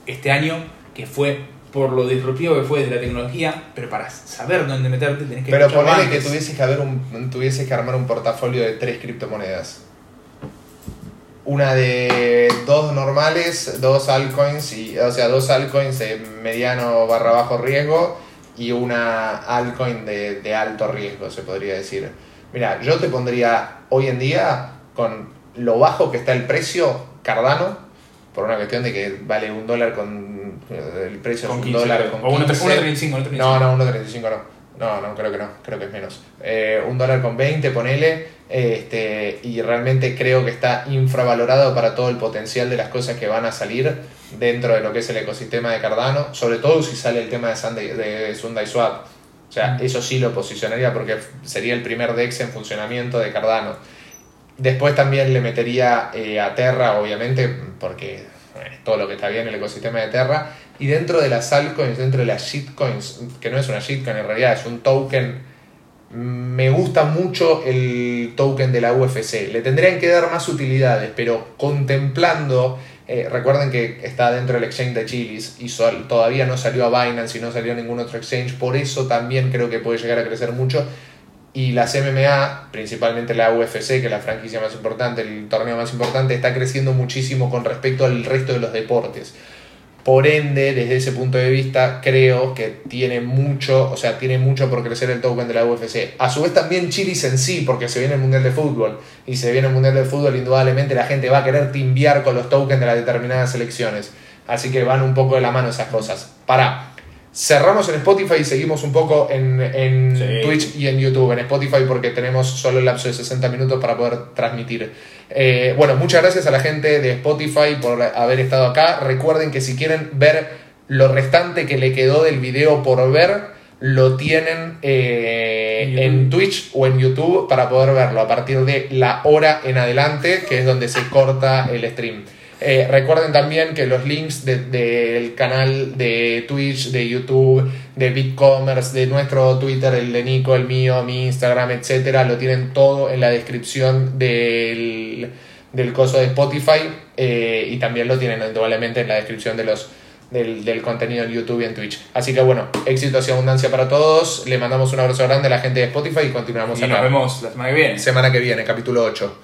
este año, que fue por lo disruptivo que fue de la tecnología, pero para saber dónde meterte tenés que Pero ponele que tuvieses que, haber un, tuvieses que armar un portafolio de tres criptomonedas. Una de dos normales, dos altcoins, y, o sea, dos altcoins de mediano barra bajo riesgo y una altcoin de, de alto riesgo, se podría decir. Mira, yo te pondría hoy en día, con lo bajo que está el precio, Cardano, por una cuestión de que vale un dólar con el precio con es 15, un dólar creo. con o 15. 1.35, 1.35. No, no, 1.35 no. No, no, creo que no, creo que es menos. Eh, un dólar con 20, ponele, este, y realmente creo que está infravalorado para todo el potencial de las cosas que van a salir dentro de lo que es el ecosistema de Cardano, sobre todo si sale el tema de Sunday, de Sunday Swap. O sea, eso sí lo posicionaría porque sería el primer DEX en funcionamiento de Cardano. Después también le metería eh, a Terra, obviamente, porque eh, todo lo que está bien en el ecosistema de Terra. Y dentro de las altcoins, dentro de las shitcoins, que no es una shitcoin en realidad, es un token. Me gusta mucho el token de la UFC. Le tendrían que dar más utilidades, pero contemplando. Eh, recuerden que está dentro del exchange de Chilis y sol- todavía no salió a Binance y no salió a ningún otro exchange. Por eso también creo que puede llegar a crecer mucho. Y las MMA, principalmente la UFC, que es la franquicia más importante, el torneo más importante, está creciendo muchísimo con respecto al resto de los deportes. Por ende, desde ese punto de vista, creo que tiene mucho, o sea, tiene mucho por crecer el token de la UFC. A su vez también Chilis en sí, porque se viene el Mundial de Fútbol. Y se viene el Mundial de Fútbol, indudablemente la gente va a querer timbiar con los tokens de las determinadas selecciones. Así que van un poco de la mano esas cosas. Para. Cerramos en Spotify y seguimos un poco en, en Sí. Twitch y en YouTube. En Spotify porque tenemos solo el lapso de 60 minutos para poder transmitir. Eh, bueno, muchas gracias a la gente de Spotify por haber estado acá. Recuerden que si quieren ver lo restante que le quedó del video por ver, lo tienen eh, En Twitch o en YouTube para poder verlo a partir de la hora en adelante, que es donde se corta el stream. Eh, recuerden también que los links de- del canal de Twitch, de YouTube, de BitCommerce, de nuestro Twitter, el de Nico, el mío, mi Instagram, etcétera, lo tienen todo en la descripción del, del coso de Spotify eh, y también lo tienen indudablemente en la descripción de los, del, del contenido en YouTube y en Twitch. Así que bueno, éxitos y abundancia para todos. Le mandamos un abrazo grande a la gente de Spotify y continuamos Y acá. nos vemos la semana que viene. Semana que viene, capítulo 8.